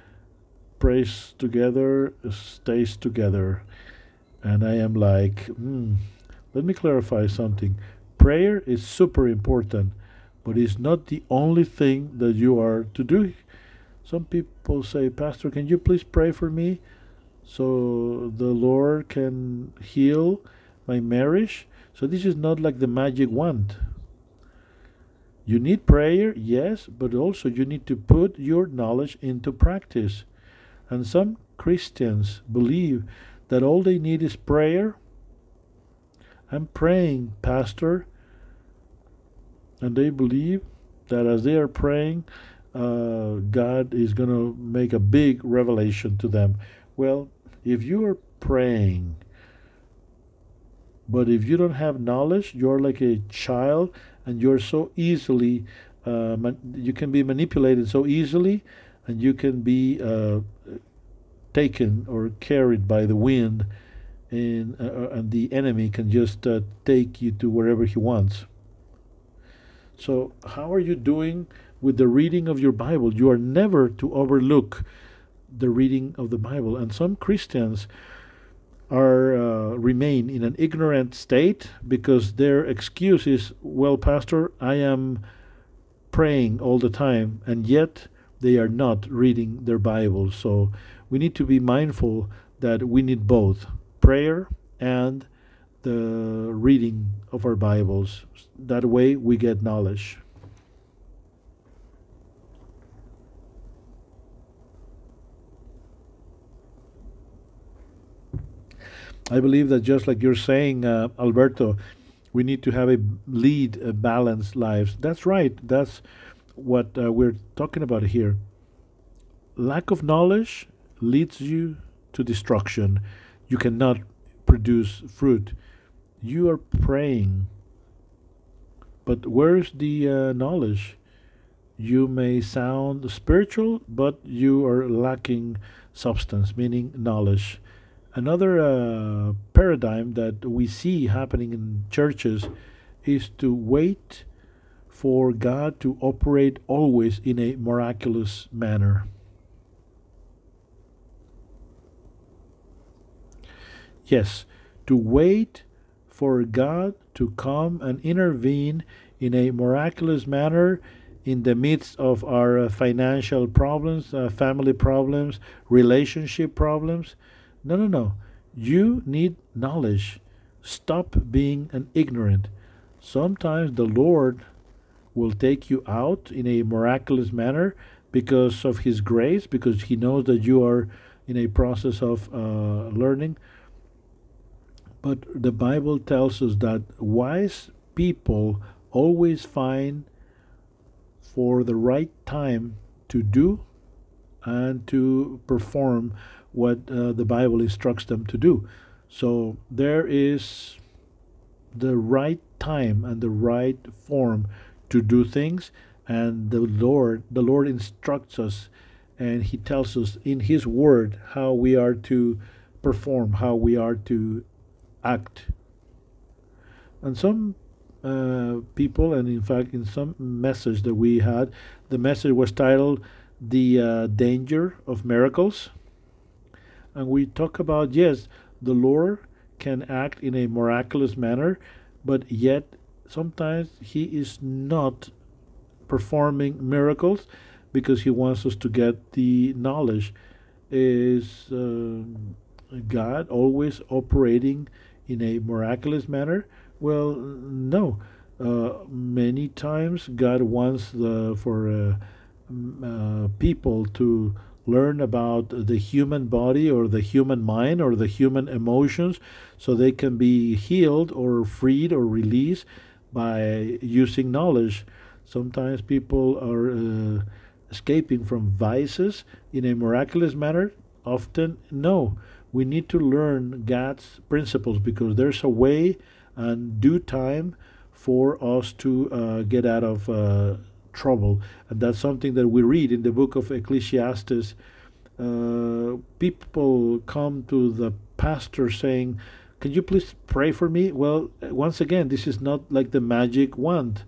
S1: prays together stays together. And I am like, hmm, let me clarify something. Prayer is super important, but it's not the only thing that you are to do. Some people say, Pastor, can you please pray for me so the Lord can heal my marriage? So this is not like the magic wand. You need prayer, yes, but also you need to put your knowledge into practice. And some Christians believe that all they need is prayer. I'm praying, Pastor. And they believe that as they are praying, uh, God is going to make a big revelation to them. Well, if you are praying, but if you don't have knowledge, you're like a child and you're so easily, uh, you can be manipulated so easily and you can be uh, taken or carried by the wind and, uh and the enemy can just uh, take you to wherever he wants. So, how are you doing with the reading of your Bible? You are never to overlook the reading of the Bible. And some Christians are uh, remain in an ignorant state because their excuse is, "Well, pastor, I am praying all the time," and yet they are not reading their Bible. So, we need to be mindful that we need both prayer and the reading of our Bibles. That way we get knowledge. I believe that just like you're saying, uh, Alberto, we need to have a lead a balanced lives. That's right. That's what uh, we're talking about here. Lack of knowledge leads you to destruction. You cannot produce fruit you are praying, but where's the uh, knowledge? You may sound spiritual, but you are lacking substance, meaning knowledge. Another uh, paradigm that we see happening in churches is to wait for God to operate always in a miraculous manner. Yes, to wait for God to come and intervene in a miraculous manner in the midst of our uh, financial problems, uh, family problems, relationship problems. No, no, no. You need knowledge. Stop being an ignorant. Sometimes the Lord will take you out in a miraculous manner because of His grace, because He knows that you are in a process of uh, learning. But the Bible tells us that wise people always find for the right time to do and to perform what uh, the Bible instructs them to do. So there is the right time and the right form to do things and the Lord the Lord instructs us and he tells us in his word how we are to perform how we are to act. And some uh, people, and in fact, in some message that we had, the message was titled The uh, Danger of Miracles. And we talk about, yes, the Lord can act in a miraculous manner, but yet sometimes He is not performing miracles because He wants us to get the knowledge. Is uh, God always operating in a miraculous manner? Well, no. Uh, many times God wants the, for uh, uh, people to learn about the human body or the human mind or the human emotions so they can be healed or freed or released by using knowledge. Sometimes people are uh, escaping from vices in a miraculous manner. Often, no we need to learn God's principles because there's a way and due time for us to uh, get out of uh, trouble. And that's something that we read in the book of Ecclesiastes. Uh, people come to the pastor saying, Can you please pray for me? Well, once again, this is not like the magic wand.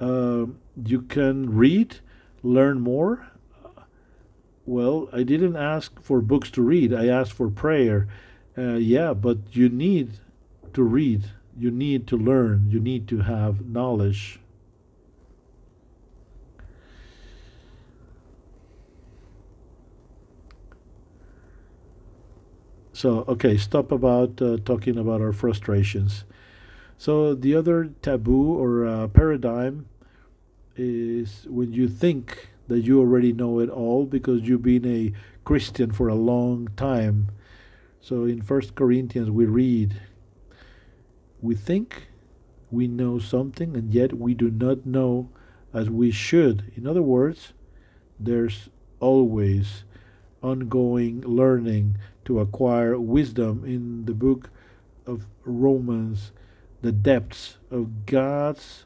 S1: Uh, you can read, learn more, well, I didn't ask for books to read, I asked for prayer. Uh, yeah, but you need to read, you need to learn, you need to have knowledge. So, okay, stop about uh, talking about our frustrations. So, the other taboo or uh, paradigm is when you think that you already know it all because you've been a Christian for a long time. So, in First Corinthians, we read, We think we know something, and yet we do not know as we should. In other words, there's always ongoing learning to acquire wisdom in the book of Romans, the depths of God's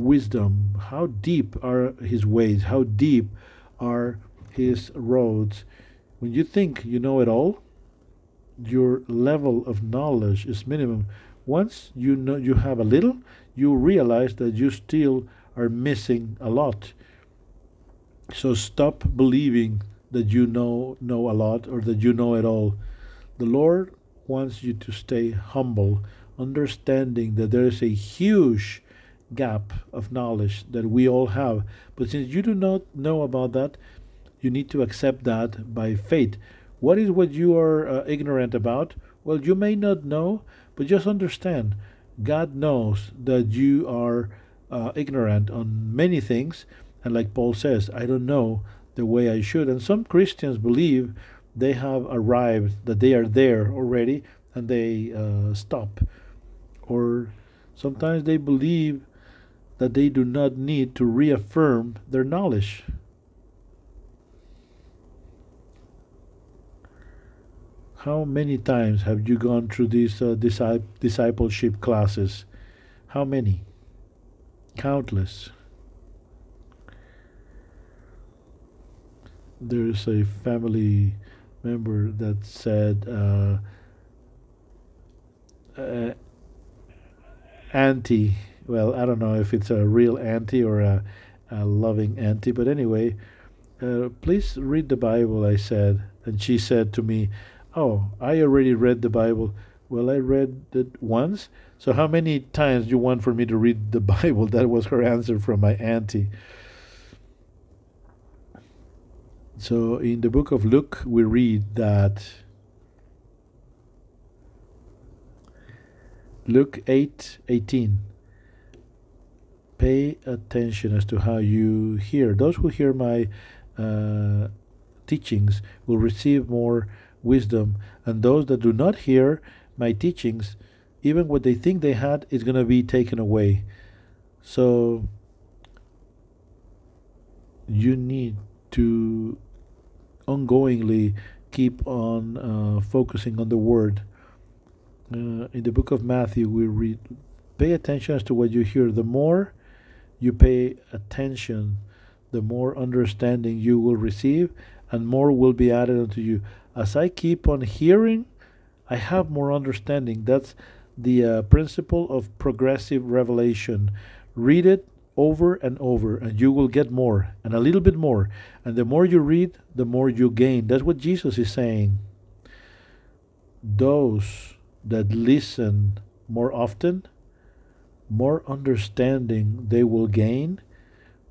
S1: wisdom. How deep are his ways? How deep are his roads? When you think you know it all, your level of knowledge is minimum. Once you know you have a little, you realize that you still are missing a lot. So stop believing that you know know a lot or that you know it all. The Lord wants you to stay humble, understanding that there is a huge gap of knowledge that we all have. But since you do not know about that, you need to accept that by faith. What is what you are uh, ignorant about? Well, you may not know, but just understand God knows that you are uh, ignorant on many things. And like Paul says, I don't know the way I should. And some Christians believe they have arrived, that they are there already, and they uh, stop. Or sometimes they believe that they do not need to reaffirm their knowledge. How many times have you gone through these uh, discipleship classes? How many? Countless. There's a family member that said, uh, uh, auntie, well, I don't know if it's a real auntie or a, a loving auntie, but anyway, uh, please read the Bible, I said. And she said to me, Oh, I already read the Bible. Well, I read it once. So how many times do you want for me to read the Bible? That was her answer from my auntie. So in the book of Luke, we read that Luke 8 18. Pay attention as to how you hear. Those who hear my uh, teachings will receive more wisdom, and those that do not hear my teachings, even what they think they had, is going to be taken away. So you need to ongoingly keep on uh, focusing on the word. Uh, in the book of Matthew, we read, pay attention as to what you hear. The more you pay attention, the more understanding you will receive, and more will be added unto you as I keep on hearing, I have more understanding. That's the uh, principle of progressive revelation. Read it over and over, and you will get more and a little bit more. And the more you read, the more you gain. That's what Jesus is saying. Those that listen more often, more understanding they will gain.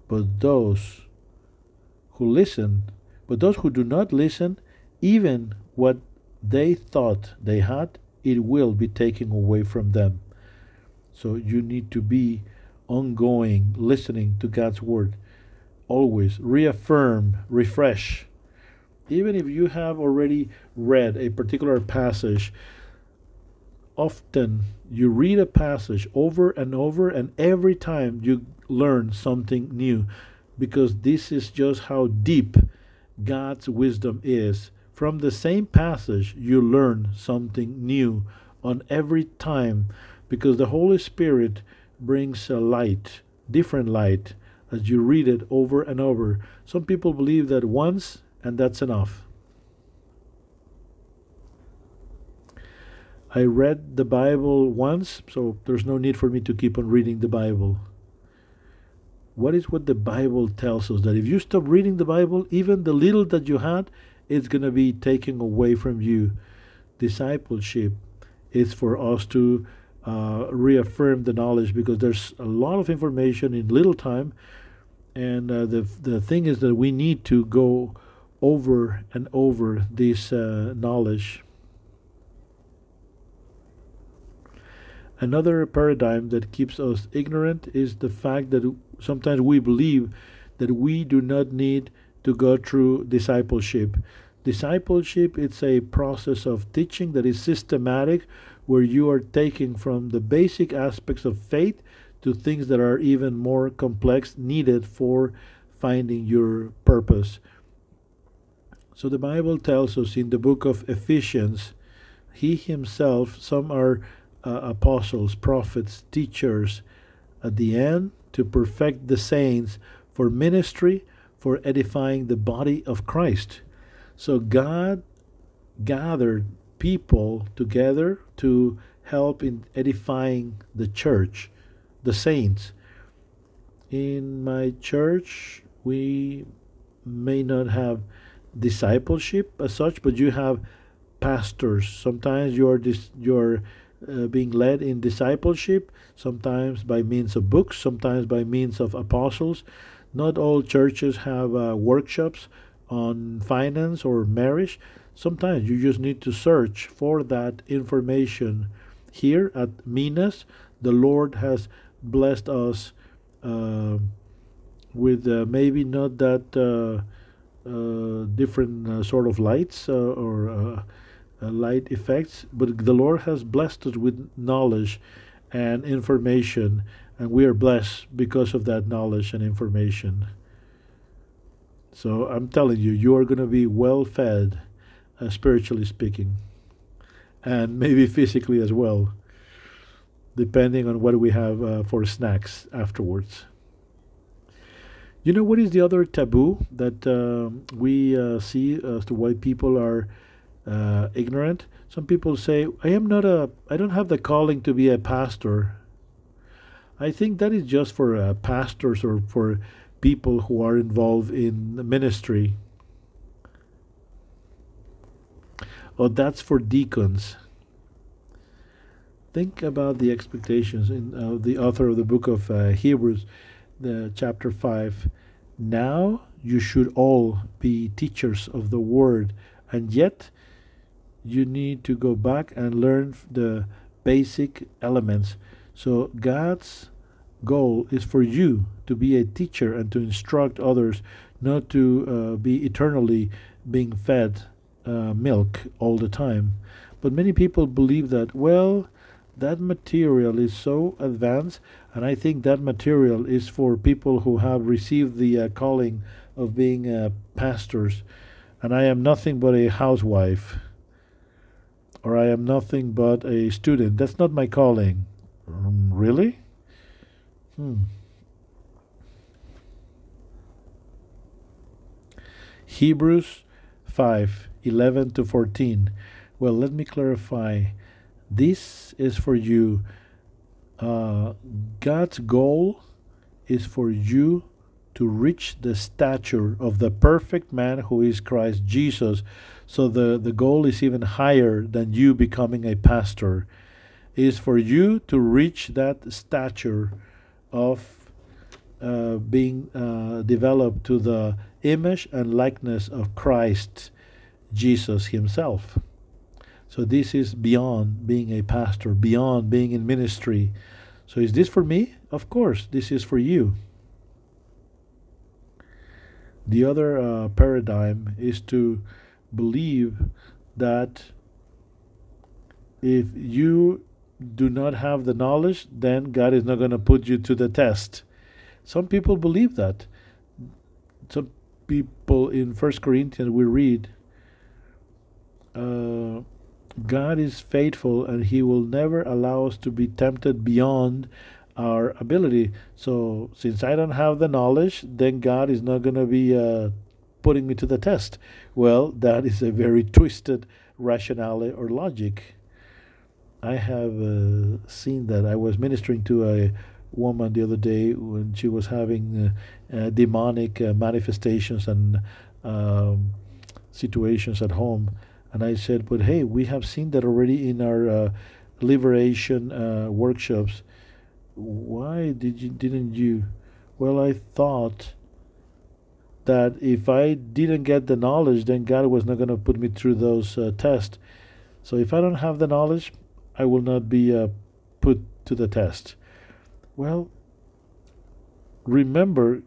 S1: But those who listen, but those who do not listen, even what they thought they had, it will be taken away from them. So you need to be ongoing, listening to God's word. Always reaffirm, refresh. Even if you have already read a particular passage, often you read a passage over and over, and every time you learn something new because this is just how deep God's wisdom is from the same passage, you learn something new on every time because the Holy Spirit brings a light, different light, as you read it over and over. Some people believe that once and that's enough. I read the Bible once, so there's no need for me to keep on reading the Bible. What is what the Bible tells us? That if you stop reading the Bible, even the little that you had, it's going to be taken away from you. Discipleship is for us to uh, reaffirm the knowledge because there's a lot of information in little time. And uh, the, the thing is that we need to go over and over this uh, knowledge. Another paradigm that keeps us ignorant is the fact that sometimes we believe that we do not need to go through discipleship. Discipleship it's a process of teaching that is systematic where you are taking from the basic aspects of faith to things that are even more complex needed for finding your purpose. So the Bible tells us in the book of Ephesians, he himself, some are uh, apostles, prophets, teachers, at the end to perfect the saints for ministry, for edifying the body of Christ. So God gathered people together to help in edifying the church, the saints. In my church, we may not have discipleship as such, but you have pastors. Sometimes you're dis- you're uh, being led in discipleship, sometimes by means of books, sometimes by means of apostles. Not all churches have uh, workshops on finance or marriage. Sometimes you just need to search for that information. Here at Minas, the Lord has blessed us uh, with maybe not that uh, uh, different uh, sort of lights or light effects, but the Lord has blessed us with knowledge and information, and we are blessed because of that knowledge and information. So I'm telling you, you are going to be well fed, uh, spiritually speaking, and maybe physically as well, depending on what we have uh, for snacks afterwards. You know what is the other taboo that uh, we uh, see as to why people are uh, ignorant? Some people say, "I am not a. I don't have the calling to be a pastor." I think that is just for uh, pastors or for people who are involved in ministry. Oh, that's for deacons. Think about the expectations in uh, the author of the book of uh, Hebrews the chapter 5 now you should all be teachers of the word and yet you need to go back and learn the basic elements. So god's goal is for you to be a teacher and to instruct others not to uh, be eternally being fed uh, milk all the time. But many people believe that well that material is so advanced and i think that material is for people who have received the uh, calling of being uh, pastors. And i am nothing but a housewife or i am nothing but a student. That's not my calling. Um, really? Hmm. Hebrews 5 11 to 14 well let me clarify. This is for you. Uh, God's goal is for you to reach the stature of the perfect man who is Christ Jesus. So the, the goal is even higher than you becoming a pastor. It is for you to reach that stature of uh, being uh, developed to the image and likeness of Christ Jesus Himself. So this is beyond being a pastor, beyond being in ministry. So is this for me? Of course, this is for you. The other uh, paradigm is to believe that if you do not have the knowledge, then God is not going to put you to the test. Some people believe that. Some people in First Corinthians we read. Uh, God is faithful and He will never allow us to be tempted beyond our ability. So, since I don't have the knowledge, then God is not going to be uh, putting me to the test. Well, that is a very twisted rationale or logic. I have uh, seen that. I was ministering to a woman the other day when she was having uh, uh demonic uh, manifestations and um, situations at home and I said, but hey, we have seen that already in our uh, liberation uh, workshops. Why did you didn't you? Well, I thought that if I didn't get the knowledge, then God was not going to put me through those uh, tests. So if I don't have the knowledge, I will not be uh, put to the test? Well, remember,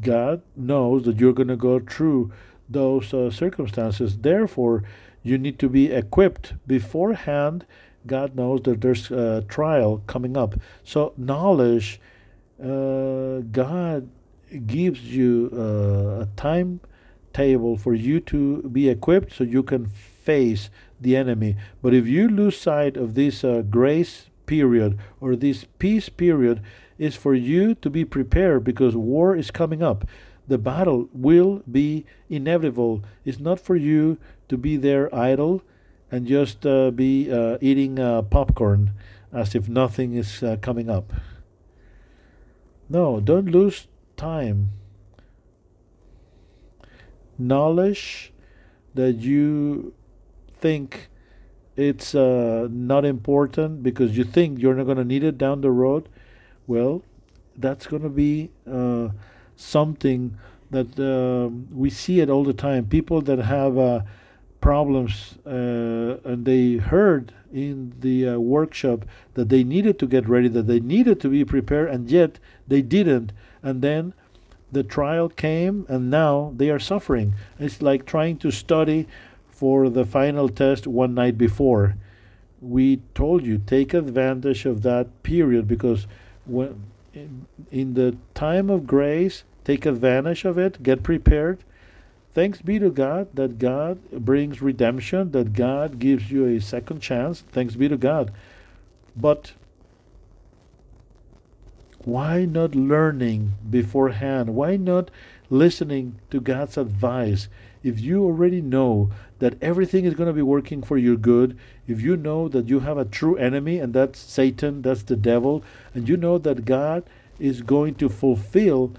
S1: God knows that you're going to go through those uh, circumstances. Therefore, you need to be equipped beforehand. God knows that there's a trial coming up. So, knowledge, uh, God gives you uh, a timetable for you to be equipped so you can face the enemy. But if you lose sight of this uh, grace period or this peace period, is for you to be prepared because war is coming up. The battle will be inevitable. It's not for you to be there idle and just uh, be uh, eating uh, popcorn as if nothing is uh, coming up. No, don't lose time. Knowledge that you think it's uh, not important because you think you're not going to need it down the road, well, that's going to be uh, something that uh, we see it all the time. People that have uh, problems uh, and they heard in the uh, workshop that they needed to get ready, that they needed to be prepared, and yet they didn't. And then the trial came, and now they are suffering. It's like trying to study for the final test one night before. We told you take advantage of that period because when in, in the time of grace, take advantage of it, get prepared. Thanks be to God that God brings redemption, that God gives you a second chance. Thanks be to God. But why not learning beforehand? Why not listening to God's advice? if you already know that everything is going to be working for your good, if you know that you have a true enemy and that's Satan, that's the devil, and you know that God is going to fulfill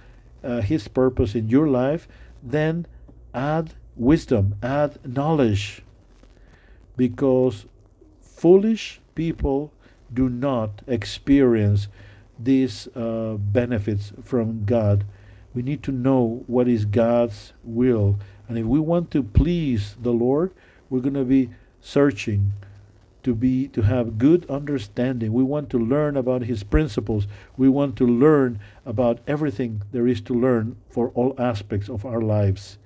S1: uh, his purpose in your life, then add wisdom, add knowledge. Because foolish people do not experience these uh, benefits from God. We need to know what is God's will and if we want to please the Lord, we're going to be searching to be to have good understanding. We want to learn about his principles. We want to learn about everything there is to learn for all aspects of our lives.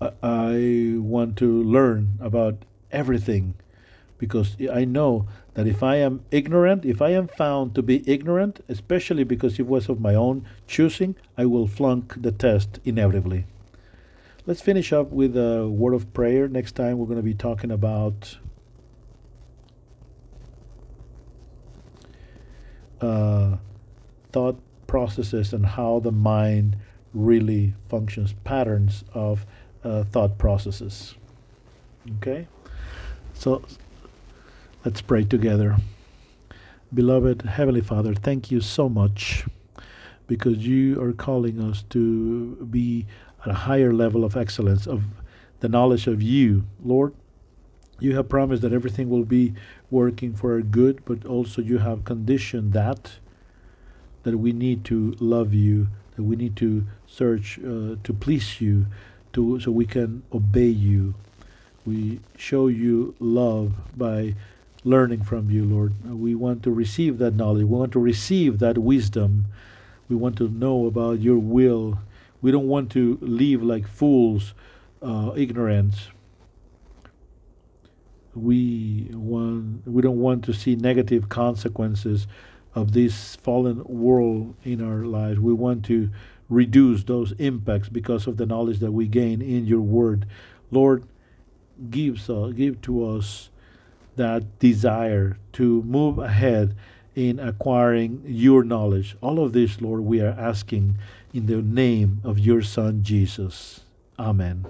S1: I want to learn about everything because I know that if I am ignorant, if I am found to be ignorant, especially because it was of my own choosing, I will flunk the test inevitably. Let's finish up with a word of prayer. Next time, we're going to be talking about uh, thought processes and how the mind really functions, patterns of uh, thought processes. Okay? So Let's pray together. Beloved Heavenly Father, thank you so much because you are calling us to be at a higher level of excellence, of the knowledge of you. Lord, you have promised that everything will be working for our good, but also you have conditioned that that we need to love you, that we need to search uh, to please you, to so we can obey you. We show you love by learning from you, Lord. We want to receive that knowledge. We want to receive that wisdom. We want to know about your will. We don't want to live like fools, uh, ignorant. We want. We don't want to see negative consequences of this fallen world in our lives. We want to reduce those impacts because of the knowledge that we gain in your word. Lord, gives uh, give to us that desire to move ahead in acquiring your knowledge. All of this, Lord, we are asking in the name of your Son, Jesus. Amen.